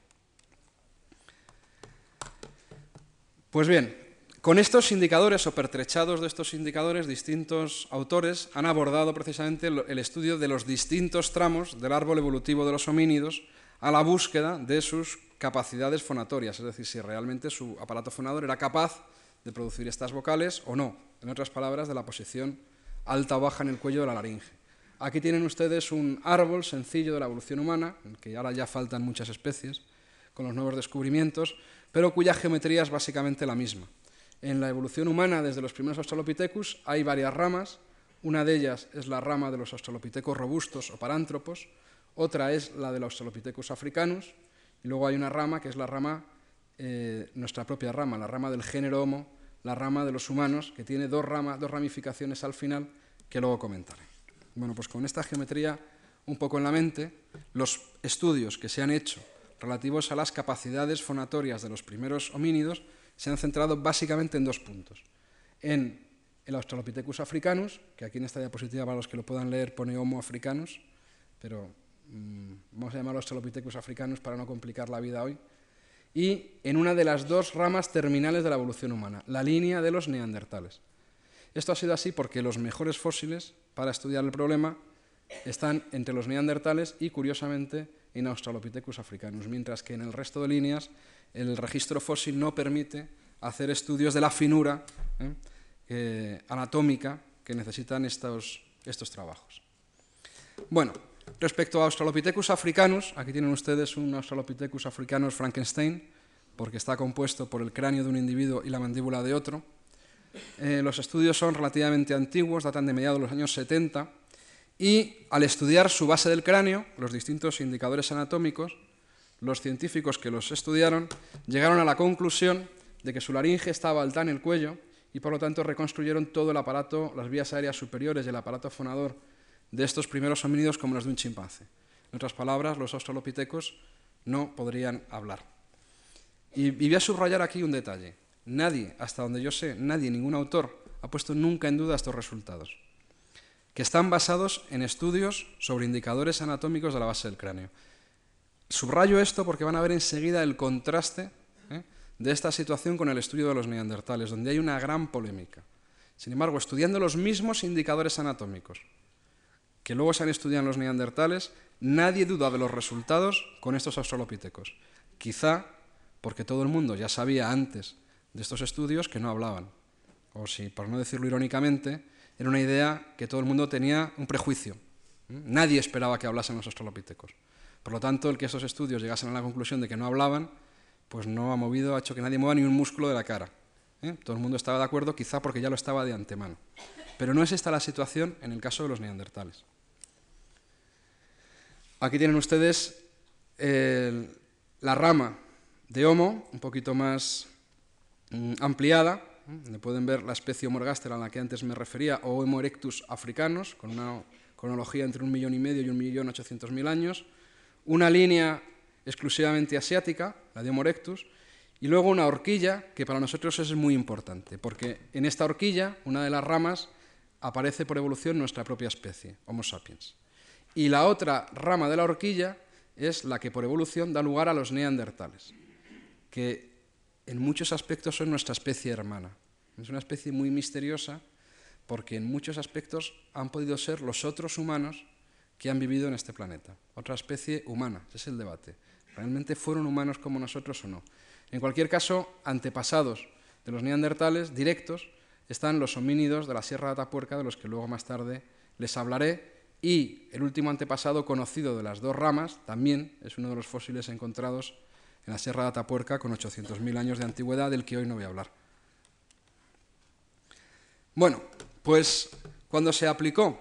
Pues bien, con estos indicadores o pertrechados de estos indicadores, distintos autores han abordado precisamente el estudio de los distintos tramos del árbol evolutivo de los homínidos a la búsqueda de sus capacidades fonatorias, es decir, si realmente su aparato fonador era capaz de producir estas vocales o no, en otras palabras, de la posición alta o baja en el cuello de la laringe. Aquí tienen ustedes un árbol sencillo de la evolución humana, en que ahora ya faltan muchas especies con los nuevos descubrimientos, pero cuya geometría es básicamente la misma. En la evolución humana, desde los primeros Australopithecus, hay varias ramas. Una de ellas es la rama de los Australopithecus robustos o parántropos, otra es la de los Australopithecus africanus, y luego hay una rama que es la rama, eh, nuestra propia rama, la rama del género Homo, la rama de los humanos, que tiene dos, ramas, dos ramificaciones al final que luego comentaré. Bueno, pues con esta geometría un poco en la mente, los estudios que se han hecho relativos a las capacidades fonatorias de los primeros homínidos se han centrado básicamente en dos puntos. En el Australopithecus africanus, que aquí en esta diapositiva para los que lo puedan leer pone Homo africanus, pero mmm, vamos a llamarlo Australopithecus africanus para no complicar la vida hoy, y en una de las dos ramas terminales de la evolución humana, la línea de los neandertales. Esto ha sido así porque los mejores fósiles para estudiar el problema están entre los neandertales y, curiosamente, en Australopithecus africanus, mientras que en el resto de líneas el registro fósil no permite hacer estudios de la finura ¿eh? Anatómica que necesitan estos, estos trabajos. Bueno, respecto a Australopithecus africanus, aquí tienen ustedes un Australopithecus africanus Frankenstein, porque está compuesto por el cráneo de un individuo y la mandíbula de otro. Eh, los estudios son relativamente antiguos, datan de mediados de los años 70, y al estudiar su base del cráneo, los distintos indicadores anatómicos, los científicos que los estudiaron llegaron a la conclusión de que su laringe estaba alta en el cuello y por lo tanto reconstruyeron todo el aparato, las vías aéreas superiores y el aparato fonador de estos primeros homínidos como los de un chimpancé. En otras palabras, los australopitecos no podrían hablar. Y, voy a subrayar aquí un detalle. Nadie, hasta donde yo sé, nadie, ningún autor, ha puesto nunca en duda estos resultados, que están basados en estudios sobre indicadores anatómicos de la base del cráneo. Subrayo esto porque van a ver enseguida el contraste ¿eh? de esta situación con el estudio de los neandertales, donde hay una gran polémica. Sin embargo, estudiando los mismos indicadores anatómicos que luego se han estudiado en los neandertales, nadie duda de los resultados con estos australopitecos. Quizá porque todo el mundo ya sabía antes de estos estudios que no hablaban. O si, por no decirlo irónicamente, era una idea que todo el mundo tenía un prejuicio. ¿eh? Nadie esperaba que hablasen los australopitecos. Por lo tanto, el que esos estudios llegasen a la conclusión de que no hablaban, pues no ha movido, ha hecho que nadie mueva ni un músculo de la cara. ¿eh? Todo el mundo estaba de acuerdo, quizá porque ya lo estaba de antemano. Pero no es esta la situación en el caso de los neandertales. Aquí tienen ustedes la rama de Homo, un poquito más mm, ampliada, donde pueden ver la especie Homo ergaster a la que antes me refería, o Homo erectus africanos, con una cronología entre un millón y medio y un millón ochocientos mil años, una línea exclusivamente asiática, la de Homo erectus, Y luego una horquilla, que para nosotros es muy importante, porque en esta horquilla, una de las ramas, aparece por evolución nuestra propia especie, Homo sapiens. Y la otra rama de la horquilla es la que por evolución da lugar a los neandertales, que en muchos aspectos son nuestra especie hermana. Es una especie muy misteriosa porque en muchos aspectos han podido ser los otros humanos que han vivido en este planeta. Otra especie humana, ese es el debate. ¿Realmente fueron humanos como nosotros o no? En cualquier caso, antepasados de los neandertales directos están los homínidos de la Sierra de Atapuerca, de los que luego más tarde les hablaré, y el último antepasado conocido de las dos ramas también es uno de los fósiles encontrados en la Sierra de Atapuerca con 800.000 años de antigüedad, del que hoy no voy a hablar. Bueno, pues cuando se aplicó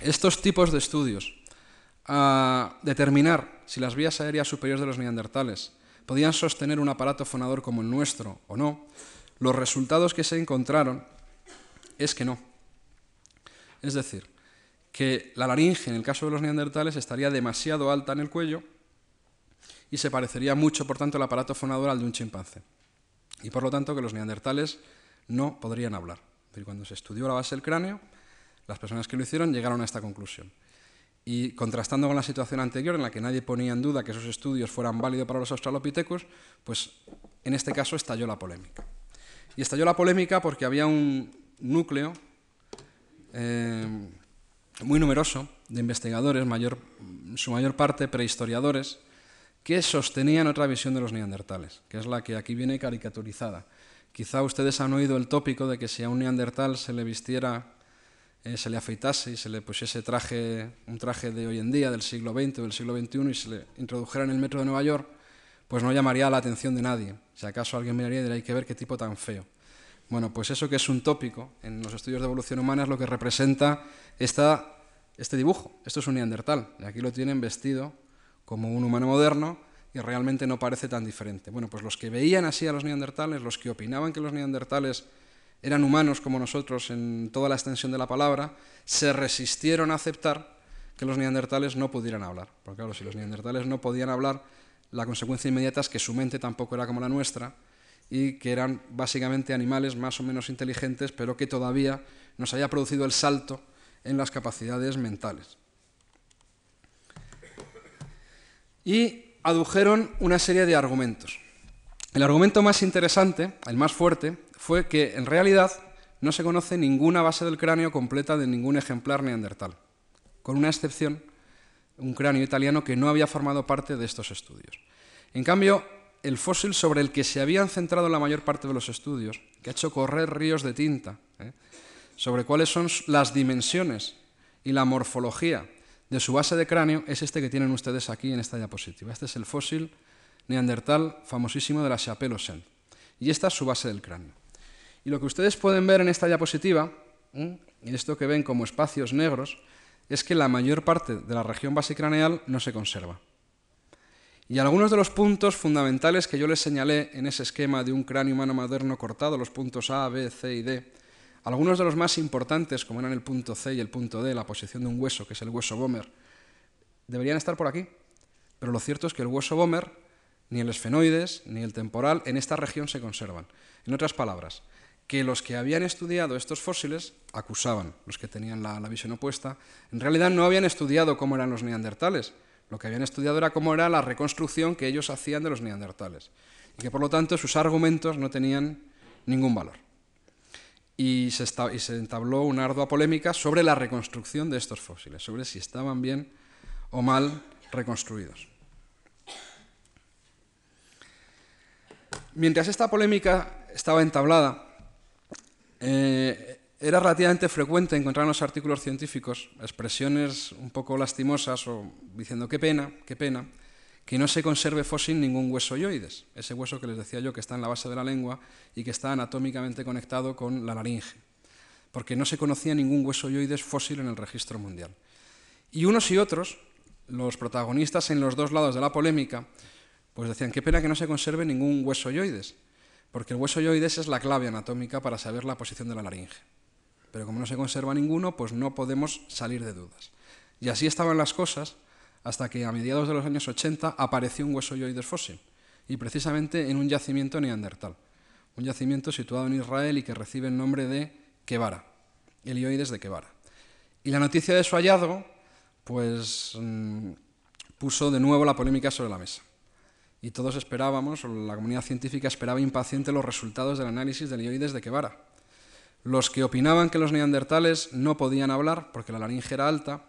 estos tipos de estudios a determinar si las vías aéreas superiores de los neandertales podían sostener un aparato fonador como el nuestro o no, los resultados que se encontraron es que no. Es decir, que la laringe en el caso de los neandertales estaría demasiado alta en el cuello y se parecería mucho, por tanto, el aparato fonador al de un chimpancé. Y por lo tanto que los neandertales no podrían hablar. cuando se estudió la base del cráneo, las personas que lo hicieron llegaron a esta conclusión. Y contrastando con la situación anterior, en la que nadie ponía en duda que esos estudios fueran válidos para los australopithecus, pues en este caso estalló la polémica. Y estalló la polémica porque había un núcleo eh, muy numeroso de investigadores, su mayor parte prehistoriadores, que sostenían otra visión de los neandertales, que es la que aquí viene caricaturizada. Quizá ustedes han oído el tópico de que si a un neandertal se le vistiera eh, se le afeitase y se le pusiese traje, un traje de hoy en día, del siglo XX o del siglo XXI, y se le introdujera en el metro de Nueva York, pues no llamaría la atención de nadie. Si acaso alguien miraría y diría, hay que ver qué tipo tan feo. Bueno, pues eso que es un tópico en los estudios de evolución humana es lo que representa esta, este dibujo. Esto es un neandertal, y aquí lo tienen vestido como un humano moderno y realmente no parece tan diferente. Bueno, pues los que veían así a los neandertales, los que opinaban que los neandertales eran humanos como nosotros en toda la extensión de la palabra, se resistieron a aceptar que los neandertales no pudieran hablar. Porque claro, si los neandertales no podían hablar, la consecuencia inmediata es que su mente tampoco era como la nuestra y que eran básicamente animales más o menos inteligentes, pero que todavía nos haya producido el salto en las capacidades mentales. Y adujeron una serie de argumentos. El argumento más interesante, el más fuerte, fue que en realidad no se conoce ninguna base del cráneo completa de ningún ejemplar neandertal, con una excepción, un cráneo italiano que no había formado parte de estos estudios. En cambio, el fósil sobre el que se habían centrado la mayor parte de los estudios, que ha hecho correr ríos de tinta, ¿eh? sobre cuáles son las dimensiones y la morfología de su base de cráneo, es este que tienen ustedes aquí en esta diapositiva. Este es el fósil neandertal famosísimo de la chapelle Y esta es su base del cráneo. Y lo que ustedes pueden ver en esta diapositiva, en esto que ven como espacios negros, es que la mayor parte de la región basicraneal no se conserva. Y algunos de los puntos fundamentales que yo les señalé en ese esquema de un cráneo humano moderno cortado, los puntos A, B, C y D, algunos de los más importantes, como eran el punto C y el punto D, la posición de un hueso, que es el hueso Bomer, deberían estar por aquí. Pero lo cierto es que el hueso Bomer, ni el esfenoides, ni el temporal, en esta región se conservan. En otras palabras, que los que habían estudiado estos fósiles acusaban, los que tenían la, visión opuesta, en realidad no habían estudiado cómo eran los neandertales, lo que habían estudiado era cómo era la reconstrucción que ellos hacían de los neandertales, y que por lo tanto sus argumentos no tenían ningún valor. Y se, entabló una ardua polémica sobre la reconstrucción de estos fósiles, sobre si estaban bien o mal reconstruidos. Mientras esta polémica estaba entablada, eh, era relativamente frecuente encontrar en los artículos científicos expresiones un poco lastimosas o diciendo qué pena, qué pena, que no se conserve fósil ningún hueso yoides, ese hueso que les decía yo que está en la base de la lengua y que está anatómicamente conectado con la laringe, porque no se conocía ningún hueso yoides fósil en el registro mundial. Y unos y otros, los protagonistas en los dos lados de la polémica, pues decían qué pena que no se conserve ningún hueso yoides, porque el hueso yoides es la clave anatómica para saber la posición de la laringe. Pero como no se conserva ninguno, pues no podemos salir de dudas. Y así estaban las cosas hasta que a mediados de los años 80 apareció un hueso yoides fósil. y precisamente en un yacimiento neandertal, un yacimiento situado en Israel y que recibe el nombre de Kevara, Helioides de Kevara. Y la noticia de su hallazgo, pues mm, puso de nuevo la polémica sobre la mesa. Y todos esperábamos, o la comunidad científica esperaba impaciente los resultados del análisis del helioides de Kevara. Los que opinaban que los neandertales no podían hablar porque la laringe era alta,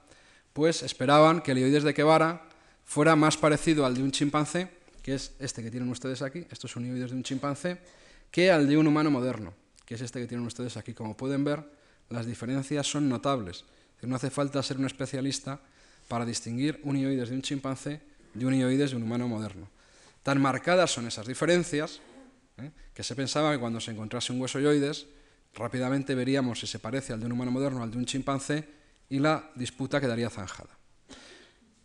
pues esperaban que el helioides de Kevara fuera más parecido al de un chimpancé, que es este que tienen ustedes aquí, estos son helioides de un chimpancé, que al de un humano moderno, que es este que tienen ustedes aquí. Como pueden ver, las diferencias son notables. No hace falta ser un especialista para distinguir un ioides de un chimpancé de un ioides de un humano moderno. Tan marcadas son esas diferencias ¿eh? que se pensaba que cuando se encontrase un hueso ioides, rápidamente veríamos si se parece al de un humano moderno al de un chimpancé y la disputa quedaría zanjada.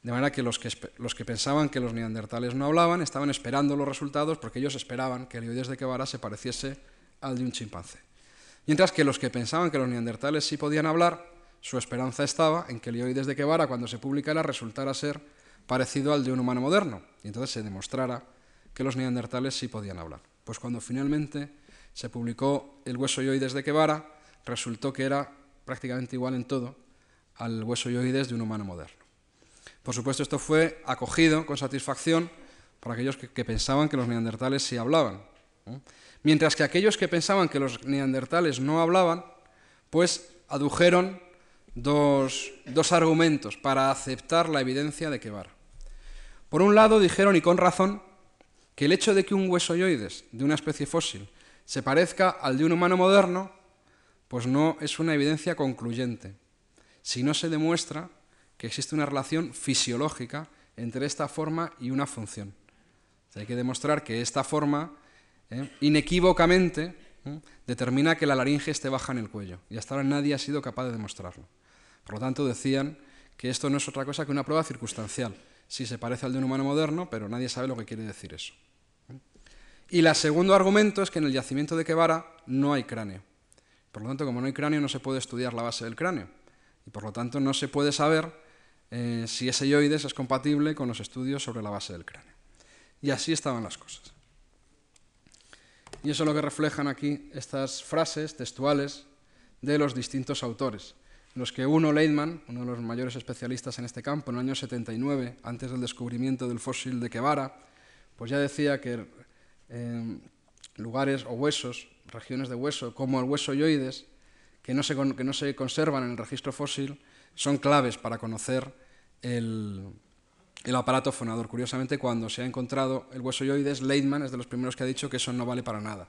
De manera que los, que los que pensaban que los neandertales no hablaban estaban esperando los resultados porque ellos esperaban que el ioides de Kevara se pareciese al de un chimpancé. Mientras que los que pensaban que los neandertales sí podían hablar, su esperanza estaba en que el ioides de Kevara, cuando se publicara, resultara ser parecido al de un humano moderno, y entonces se demostrara que los neandertales sí podían hablar. Pues cuando finalmente se publicó el hueso ioides de Kevara, resultó que era prácticamente igual en todo al hueso ioides de un humano moderno. Por supuesto, esto fue acogido con satisfacción por aquellos que, pensaban que los neandertales sí hablaban. Mientras que aquellos que pensaban que los neandertales no hablaban, pues adujeron dos, argumentos para aceptar la evidencia de Kevara. Por un lado, dijeron, y con razón, que el hecho de que un huesoyoides de una especie fósil se parezca al de un humano moderno, pues no es una evidencia concluyente, si no se demuestra que existe una relación fisiológica entre esta forma y una función. hay que demostrar que esta forma ¿eh? inequívocamente ¿eh? determina que la laringe esté baja en el cuello. Y hasta ahora nadie ha sido capaz de demostrarlo. Por lo tanto, decían que esto no es otra cosa que una prueba circunstancial. Sí se parece al de un humano moderno, pero nadie sabe lo que quiere decir eso. ¿Eh? Y el segundo argumento es que en el yacimiento de Quevara no hay cráneo. Por lo tanto, como no hay cráneo, no se puede estudiar la base del cráneo. Y por lo tanto, no se puede saber si ese yoides es compatible con los estudios sobre la base del cráneo. Y así estaban las cosas. Y eso es lo que reflejan aquí estas frases textuales de los distintos autores, los que uno, Leitman, uno de los mayores especialistas en este campo, en el año 79, antes del descubrimiento del fósil de Quevara, pues ya decía que eh, lugares o huesos, regiones de hueso, como el hueso yoides, que no, se, que no se conservan en el registro fósil, son claves para conocer el, el aparato fonador. Curiosamente, cuando se ha encontrado el hueso yoides, Leitman es de los primeros que ha dicho que eso no vale para nada.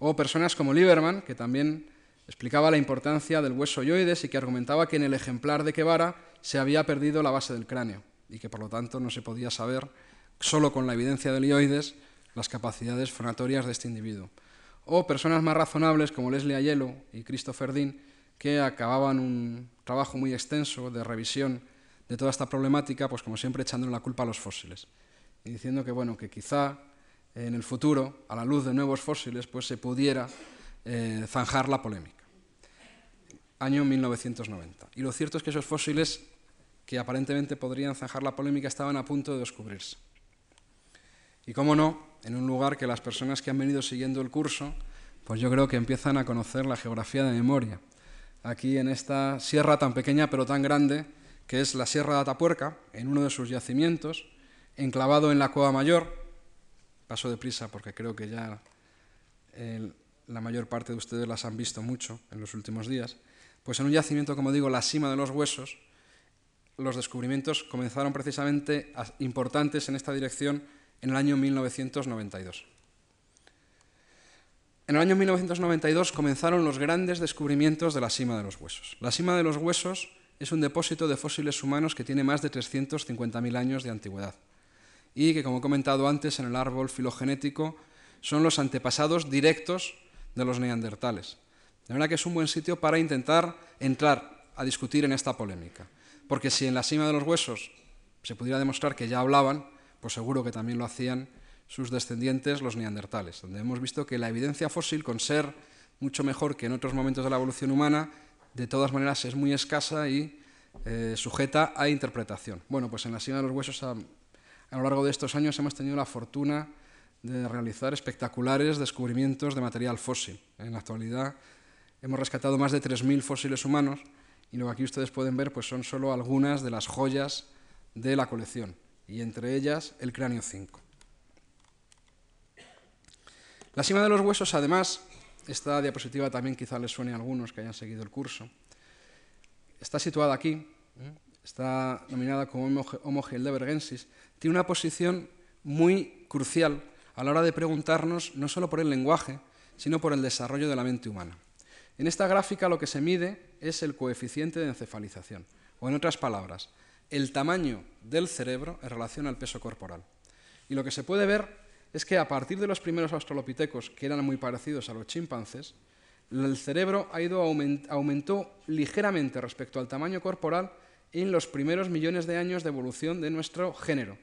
O personas como Lieberman, que también explicaba la importancia del hueso yoides y que argumentaba que en el ejemplar de Quevara se había perdido la base del cráneo y que por lo tanto no se podía saber, solo con la evidencia del yoides, las capacidades fonatorias de este individuo. O personas más razonables como Leslie Ayello y Christopher Dean, que acababan un trabajo muy extenso de revisión de toda esta problemática, pues como siempre echando la culpa a los fósiles y diciendo que bueno que quizá en el futuro, a la luz de nuevos fósiles, pues se pudiera eh, zanjar la polémica. Año 1990. Y lo cierto es que esos fósiles que aparentemente podrían zanjar la polémica estaban a punto de descubrirse. Y cómo no, en un lugar que las personas que han venido siguiendo el curso, pues yo creo que empiezan a conocer la geografía de memoria. Aquí en esta sierra tan pequeña pero tan grande, que es la Sierra de Atapuerca, en uno de sus yacimientos, enclavado en la Cueva Mayor. Paso deprisa porque creo que ya la mayor parte de ustedes las han visto mucho en los últimos días. Pues en un yacimiento, como digo, la cima de los huesos, los descubrimientos comenzaron precisamente importantes en esta dirección en el año 1992. En el año 1992 comenzaron los grandes descubrimientos de la cima de los huesos. La cima de los huesos es un depósito de fósiles humanos que tiene más de 350.000 años de antigüedad y que, como he comentado antes, en el árbol filogenético son los antepasados directos de los neandertales. De manera que es un buen sitio para intentar entrar a discutir en esta polémica. Porque si en la cima de los huesos se pudiera demostrar que ya hablaban, pues seguro que también lo hacían sus descendientes, los neandertales, donde hemos visto que la evidencia fósil, con ser mucho mejor que en otros momentos de la evolución humana, de todas maneras es muy escasa y eh, sujeta a interpretación. Bueno, pues en la cima de los huesos a, lo largo de estos años hemos tenido la fortuna de realizar espectaculares descubrimientos de material fósil. En la actualidad hemos rescatado más de 3.000 fósiles humanos y lo que aquí ustedes pueden ver pues son solo algunas de las joyas de la colección, y entre ellas el cráneo 5. La cima de los huesos, además, esta diapositiva también quizá les suene a algunos que hayan seguido el curso, está situada aquí, está nominada como Homo heidelbergensis, tiene una posición muy crucial a la hora de preguntarnos no solo por el lenguaje, sino por el desarrollo de la mente humana. En esta gráfica lo que se mide es el coeficiente de encefalización, o en otras palabras, el tamaño del cerebro en relación al peso corporal. Y lo que se puede ver es que a partir de los primeros australopitecos, que eran muy parecidos a los chimpancés, el cerebro ha ido aumentó ligeramente respecto al tamaño corporal en los primeros millones de años de evolución de nuestro género.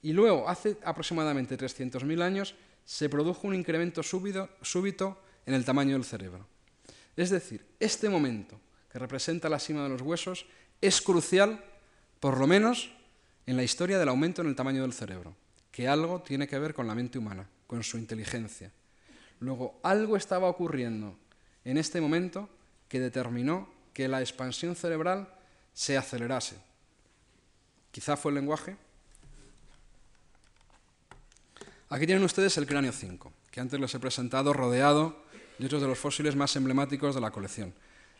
Y luego, hace aproximadamente 300.000 años, se produjo un incremento súbito en el tamaño del cerebro. Es decir, este momento que representa la cima de los huesos es crucial por lo menos en la historia del aumento en el tamaño del cerebro, que algo tiene que ver con la mente humana, con su inteligencia. Luego, algo estaba ocurriendo en este momento que determinó que la expansión cerebral se acelerase. Quizá fue el lenguaje. Aquí tienen ustedes el cráneo 5, que antes les he presentado rodeado de otros de los fósiles más emblemáticos de la colección.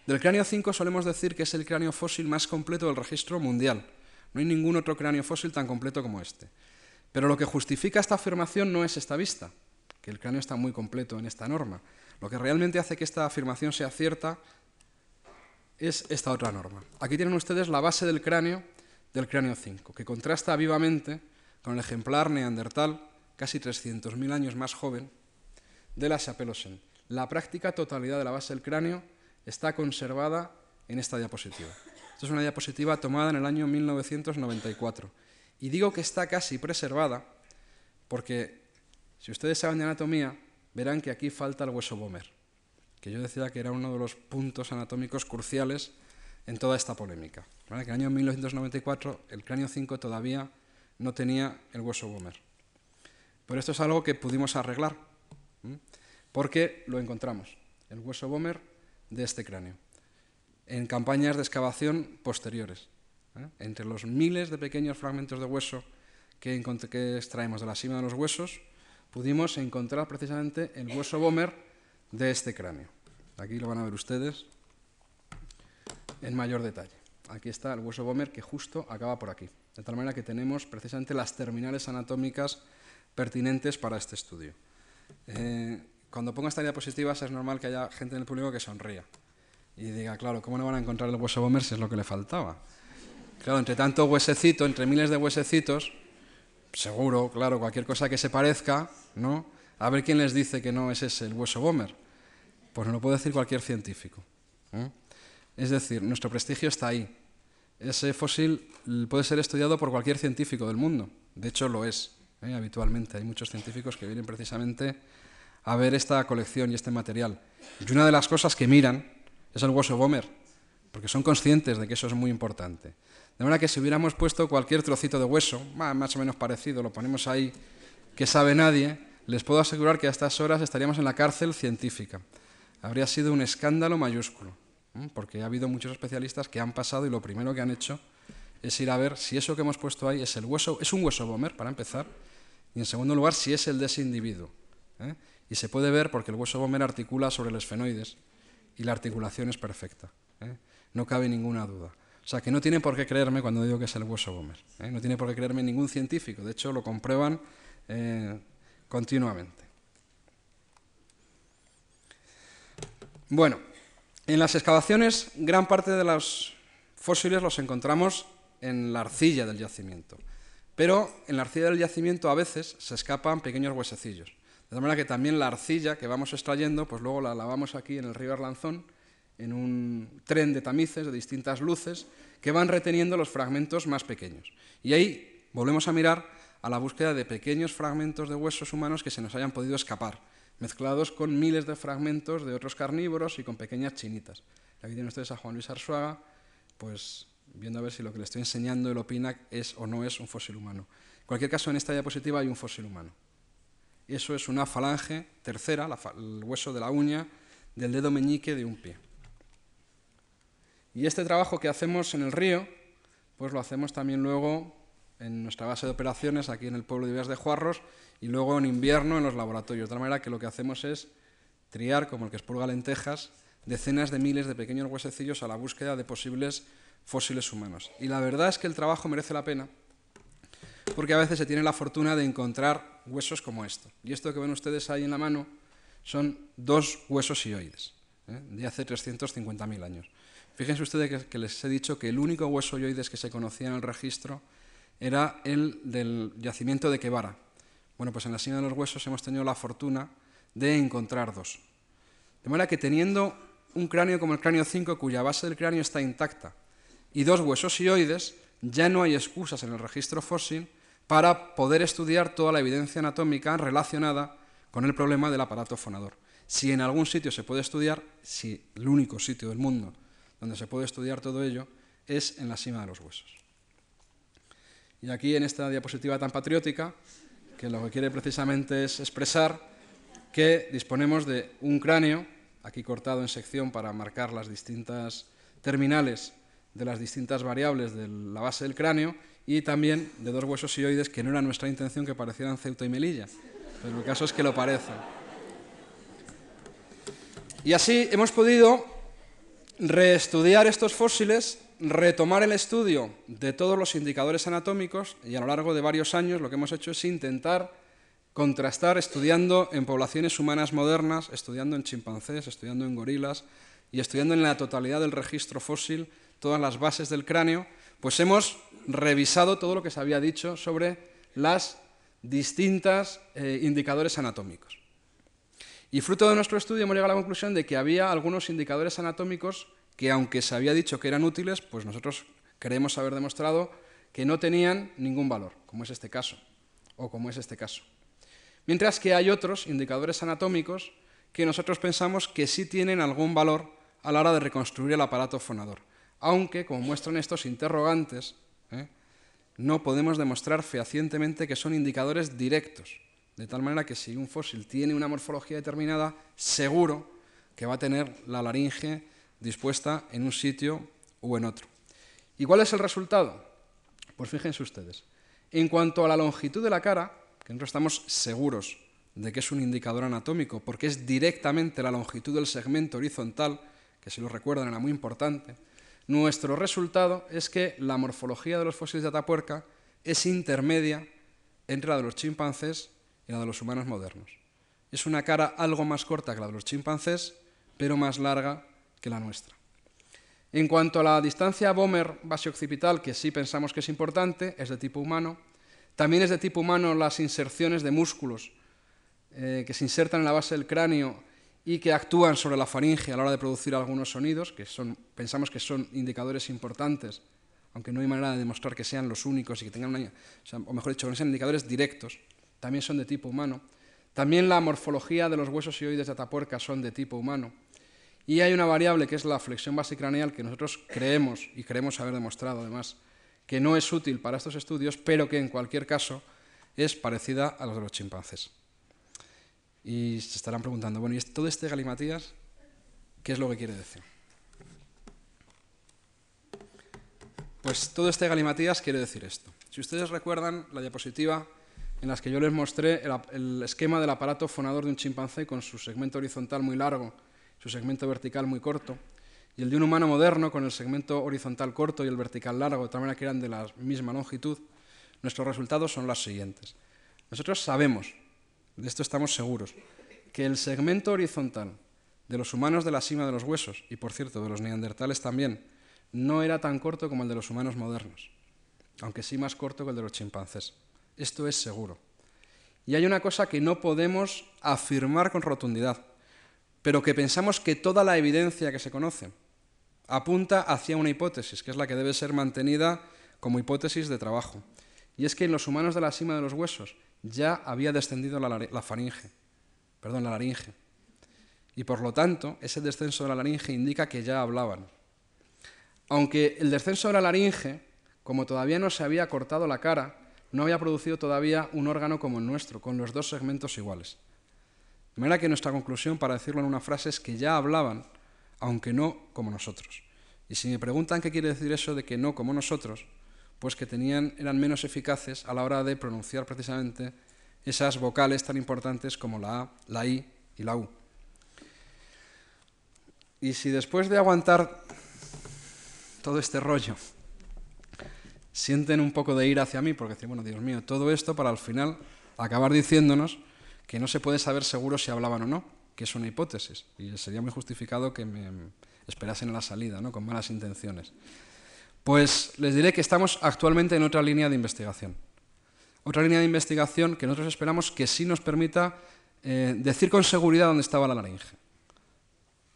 Del cráneo 5 solemos decir que es el cráneo fósil más completo del registro mundial. No hay ningún otro cráneo fósil tan completo como este. Pero lo que justifica esta afirmación no es esta vista, que el cráneo está muy completo en esta norma. Lo que realmente hace que esta afirmación sea cierta es esta otra norma. Aquí tienen ustedes la base del cráneo del cráneo 5, que contrasta vivamente con el ejemplar neandertal, casi 300.000 años más joven, de la Chapelosen. La práctica totalidad de la base del cráneo está conservada en esta diapositiva. Esta es una diapositiva tomada en el año 1994. Y digo que está casi preservada porque si ustedes saben de anatomía, verán que aquí falta el hueso Bomer, que yo decía que era uno de los puntos anatómicos cruciales en toda esta polémica. En el año 1994 el cráneo 5 todavía no tenía el hueso Bomer. Pero esto es algo que pudimos arreglar, porque lo encontramos, el hueso Bomer de este cráneo, en campañas de excavación posteriores. ¿eh? Entre los miles de pequeños fragmentos de hueso que, extraemos de la cima de los huesos, pudimos encontrar precisamente el hueso Bomer de este cráneo. Aquí lo van a ver ustedes en mayor detalle. Aquí está el hueso Bomer que justo acaba por aquí. De tal manera que tenemos precisamente las terminales anatómicas pertinentes para este estudio. Eh, cuando pongo estas diapositivas es normal que haya gente en el público que sonría y diga, claro, ¿cómo no van a encontrar el hueso Bomer si es lo que le faltaba? Claro, entre tanto huesecito, entre miles de huesecitos, seguro, claro, cualquier cosa que se parezca, ¿no? A ver quién les dice que no es ese el hueso Bomer. Pues no lo puede decir cualquier científico. ¿eh? Es decir, nuestro prestigio está ahí. Ese fósil puede ser estudiado por cualquier científico del mundo. De hecho, lo es. ¿eh? Habitualmente hay muchos científicos que vienen precisamente a ver esta colección y este material. Y una de las cosas que miran es el hueso Bomer, porque son conscientes de que eso es muy importante. De manera que si hubiéramos puesto cualquier trocito de hueso, más o menos parecido, lo ponemos ahí, que sabe nadie, les puedo asegurar que a estas horas estaríamos en la cárcel científica. Habría sido un escándalo mayúsculo, porque ha habido muchos especialistas que han pasado y lo primero que han hecho es ir a ver si eso que hemos puesto ahí es el hueso, es un hueso Bomer, para empezar, y en segundo lugar si es el de ese individuo. ¿eh? Y se puede ver porque el hueso Bomer articula sobre el esfenoides y la articulación es perfecta. ¿eh? No cabe ninguna duda. O sea, que no tiene por qué creerme cuando digo que es el hueso Bomer. ¿eh? No tiene por qué creerme ningún científico. De hecho, lo comprueban eh, continuamente. Bueno, en las excavaciones, gran parte de los fósiles los encontramos en la arcilla del yacimiento. Pero en la arcilla del yacimiento a veces se escapan pequeños huesecillos. De manera que también la arcilla que vamos extrayendo, pues luego la lavamos aquí en el río Arlanzón, en un tren de tamices de distintas luces que van reteniendo los fragmentos más pequeños. Y ahí volvemos a mirar a la búsqueda de pequeños fragmentos de huesos humanos que se nos hayan podido escapar, mezclados con miles de fragmentos de otros carnívoros y con pequeñas chinitas. Aquí tienen ustedes a Juan Luis Arzuaga, pues viendo a ver si lo que le estoy enseñando él opina es o no es un fósil humano. En cualquier caso, en esta diapositiva hay un fósil humano Eso es una falange tercera, el hueso de la uña del dedo meñique de un pie. Y este trabajo que hacemos en el río, pues lo hacemos también luego en nuestra base de operaciones aquí en el pueblo de Vías de Juarros y luego en invierno en los laboratorios. De tal manera que lo que hacemos es triar, como el que expurga lentejas, decenas de miles de pequeños huesecillos a la búsqueda de posibles fósiles humanos. Y la verdad es que el trabajo merece la pena porque a veces se tiene la fortuna de encontrar huesos como esto. Y esto que ven ustedes ahí en la mano son dos huesos ioides, ¿eh? de hace 350.000 años. Fíjense ustedes que, les he dicho que el único hueso ioides que se conocía en el registro era el del yacimiento de Quevara. Bueno, pues en la sima de los huesos hemos tenido la fortuna de encontrar dos. De manera que teniendo un cráneo como el cráneo 5, cuya base del cráneo está intacta, y dos huesos ioides, ya no hay excusas en el registro fósil para poder estudiar toda la evidencia anatómica relacionada con el problema del aparato fonador. Si en algún sitio se puede estudiar, si el único sitio del mundo donde se puede estudiar todo ello es en la cima de los huesos. Y aquí en esta diapositiva tan patriótica, que lo que quiere precisamente es expresar que disponemos de un cráneo, aquí cortado en sección para marcar las distintas terminales de las distintas variables de la base del cráneo, y también de dos huesos ioides que no era nuestra intención que parecieran Ceuta y Melilla, pero el caso es que lo parecen. Y así hemos podido reestudiar estos fósiles, retomar el estudio de todos los indicadores anatómicos y a lo largo de varios años lo que hemos hecho es intentar contrastar estudiando en poblaciones humanas modernas, estudiando en chimpancés, estudiando en gorilas y estudiando en la totalidad del registro fósil todas las bases del cráneo, pues hemos revisado todo lo que se había dicho sobre las distintas eh, indicadores anatómicos. Y fruto de nuestro estudio hemos llegado a la conclusión de que había algunos indicadores anatómicos que, aunque se había dicho que eran útiles, pues nosotros creemos haber demostrado que no tenían ningún valor, como es este caso, o como es este caso. Mientras que hay otros indicadores anatómicos que nosotros pensamos que sí tienen algún valor a la hora de reconstruir el aparato fonador, aunque, como muestran estos interrogantes, ¿eh? no podemos demostrar fehacientemente que son indicadores directos, de tal manera que si un fósil tiene una morfología determinada, seguro que va a tener la laringe dispuesta en un sitio u en otro. ¿Y cuál es el resultado? Pues fíjense ustedes. En cuanto a la longitud de la cara, que nosotros estamos seguros de que es un indicador anatómico, porque es directamente la longitud del segmento horizontal, que si lo recuerdan era muy importante, nuestro resultado es que la morfología de los fósiles de Atapuerca es intermedia entre la de los chimpancés y la de los humanos modernos. Es una cara algo más corta que la de los chimpancés, pero más larga que la nuestra. En cuanto a la distancia Bomer-base occipital, que sí pensamos que es importante, es de tipo humano. También es de tipo humano las inserciones de músculos eh, que se insertan en la base del cráneo y que actúan sobre la faringe a la hora de producir algunos sonidos, que son, pensamos que son indicadores importantes, aunque no hay manera de demostrar que sean los únicos y que tengan una, o, mejor dicho, que sean indicadores directos, también son de tipo humano. También la morfología de los huesos ioides de Atapuerca son de tipo humano. Y hay una variable que es la flexión basicraneal que nosotros creemos, y creemos haber demostrado además, que no es útil para estos estudios, pero que en cualquier caso es parecida a la de los chimpancés. Y se estarán preguntando, bueno, ¿y todo este galimatías qué es lo que quiere decir? Pues todo este galimatías quiere decir esto. Si ustedes recuerdan la diapositiva en la que yo les mostré el, esquema del aparato fonador de un chimpancé con su segmento horizontal muy largo, su segmento vertical muy corto, y el de un humano moderno con el segmento horizontal corto y el vertical largo, de tal manera que eran de la misma longitud, nuestros resultados son los siguientes. Nosotros sabemos de esto estamos seguros, que el segmento horizontal de los humanos de la cima de los huesos, y por cierto de los neandertales también, no era tan corto como el de los humanos modernos, aunque sí más corto que el de los chimpancés. Esto es seguro. Y hay una cosa que no podemos afirmar con rotundidad, pero que pensamos que toda la evidencia que se conoce apunta hacia una hipótesis, que es la que debe ser mantenida como hipótesis de trabajo. Y es que en los humanos de la cima de los huesos ya había descendido la, faringe, perdón, la laringe. Y por lo tanto, ese descenso de la laringe indica que ya hablaban. Aunque el descenso de la laringe, como todavía no se había cortado la cara, no había producido todavía un órgano como el nuestro, con los dos segmentos iguales. De manera que nuestra conclusión, para decirlo en una frase, es que ya hablaban, aunque no como nosotros. Y si me preguntan qué quiere decir eso de que no como nosotros, pues que tenían, eran menos eficaces a la hora de pronunciar precisamente esas vocales tan importantes como la A, la I y la U. Y si después de aguantar todo este rollo sienten un poco de ira hacia mí, porque dicen, bueno, Dios mío, todo esto para al final acabar diciéndonos que no se puede saber seguro si hablaban o no, que es una hipótesis, y sería muy justificado que me esperasen en la salida, ¿no? con malas intenciones. Pues les diré que estamos actualmente en otra línea de investigación. Otra línea de investigación que nosotros esperamos que sí nos permita eh, decir con seguridad dónde estaba la laringe.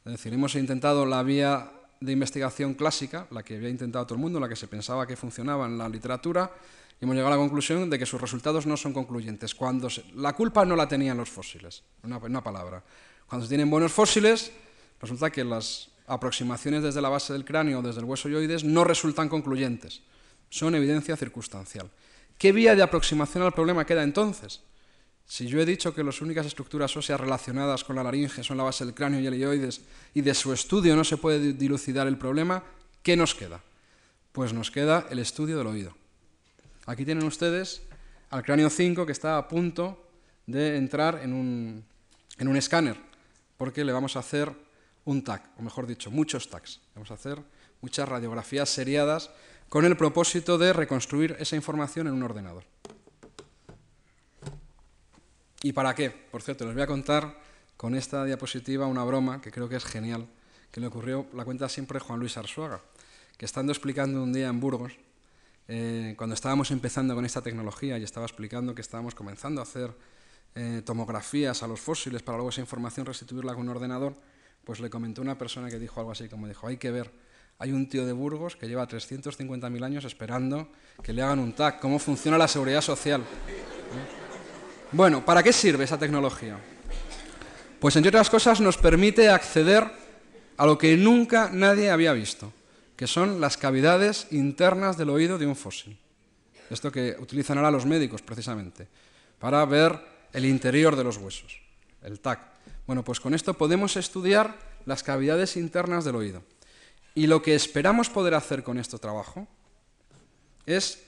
Es decir, hemos intentado la vía de investigación clásica, la que había intentado todo el mundo, la que se pensaba que funcionaba en la literatura, y hemos llegado a la conclusión de que sus resultados no son concluyentes. Cuando la culpa no la tenían los fósiles, una, una palabra. Cuando se tienen buenos fósiles, resulta que las aproximaciones desde la base del cráneo o desde el hueso yoides no resultan concluyentes, son evidencia circunstancial. ¿Qué vía de aproximación al problema queda entonces? Si yo he dicho que las únicas estructuras óseas relacionadas con la laringe son la base del cráneo y el ioides y de su estudio no se puede dilucidar el problema, ¿qué nos queda? Pues nos queda el estudio del oído. Aquí tienen ustedes al cráneo 5 que está a punto de entrar en un, en un escáner, porque le vamos a hacer un TAC, o mejor dicho, muchos TACs. Vamos a hacer muchas radiografías seriadas con el propósito de reconstruir esa información en un ordenador. ¿Y para qué? Por cierto, les voy a contar con esta diapositiva una broma que creo que es genial, que le ocurrió, la cuenta siempre Juan Luis Arzuaga, que estando explicando un día en Burgos, eh, cuando estábamos empezando con esta tecnología y estaba explicando que estábamos comenzando a hacer eh, tomografías a los fósiles para luego esa información restituirla con un ordenador, pues le comentó una persona que dijo algo así como dijo, hay que ver, hay un tío de Burgos que lleva 350.000 años esperando que le hagan un TAC, cómo funciona la seguridad social. Bueno, ¿para qué sirve esa tecnología? Pues entre otras cosas nos permite acceder a lo que nunca nadie había visto, que son las cavidades internas del oído de un fósil. Esto que utilizan ahora los médicos precisamente, para ver el interior de los huesos, el TAC. Bueno, pues con esto podemos estudiar las cavidades internas del oído. Y lo que esperamos poder hacer con este trabajo es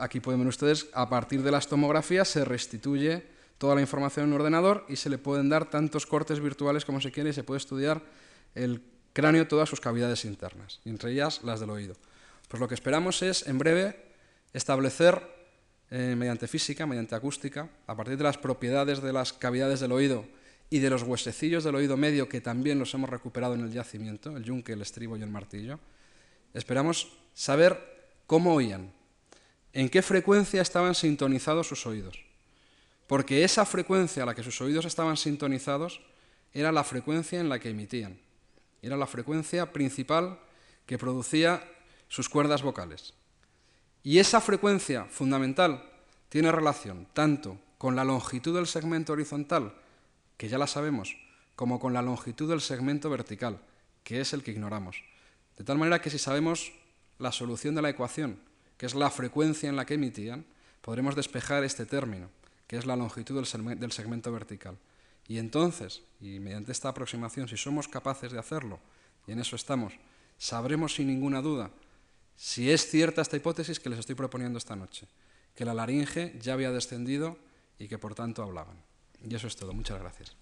aquí pueden ver ustedes, a partir de las tomografías se restituye toda la información en un ordenador y se le pueden dar tantos cortes virtuales como se quiere y se puede estudiar el cráneo, todas sus cavidades internas, entre ellas las del oído. Pues lo que esperamos es, en breve, establecer eh, mediante física, mediante acústica, a partir de las propiedades de las cavidades del oído y de los huesecillos del oído medio, que también los hemos recuperado en el yacimiento, el yunque, el estribo y el martillo, esperamos saber cómo oían, en qué frecuencia estaban sintonizados sus oídos. Porque esa frecuencia a la que sus oídos estaban sintonizados era la frecuencia en la que emitían. Era la frecuencia principal que producía sus cuerdas vocales. Y esa frecuencia fundamental tiene relación tanto con la longitud del segmento horizontal, que ya la sabemos, como con la longitud del segmento vertical, que es el que ignoramos. De tal manera que si sabemos la solución de la ecuación, que es la frecuencia en la que emitían, podremos despejar este término, que es la longitud del segmento vertical. Y entonces, y mediante esta aproximación, si somos capaces de hacerlo, y en eso estamos, sabremos sin ninguna duda si es cierta esta hipótesis que les estoy proponiendo esta noche, que la laringe ya había descendido y que por tanto hablaban. Y eso es todo. Muchas gracias.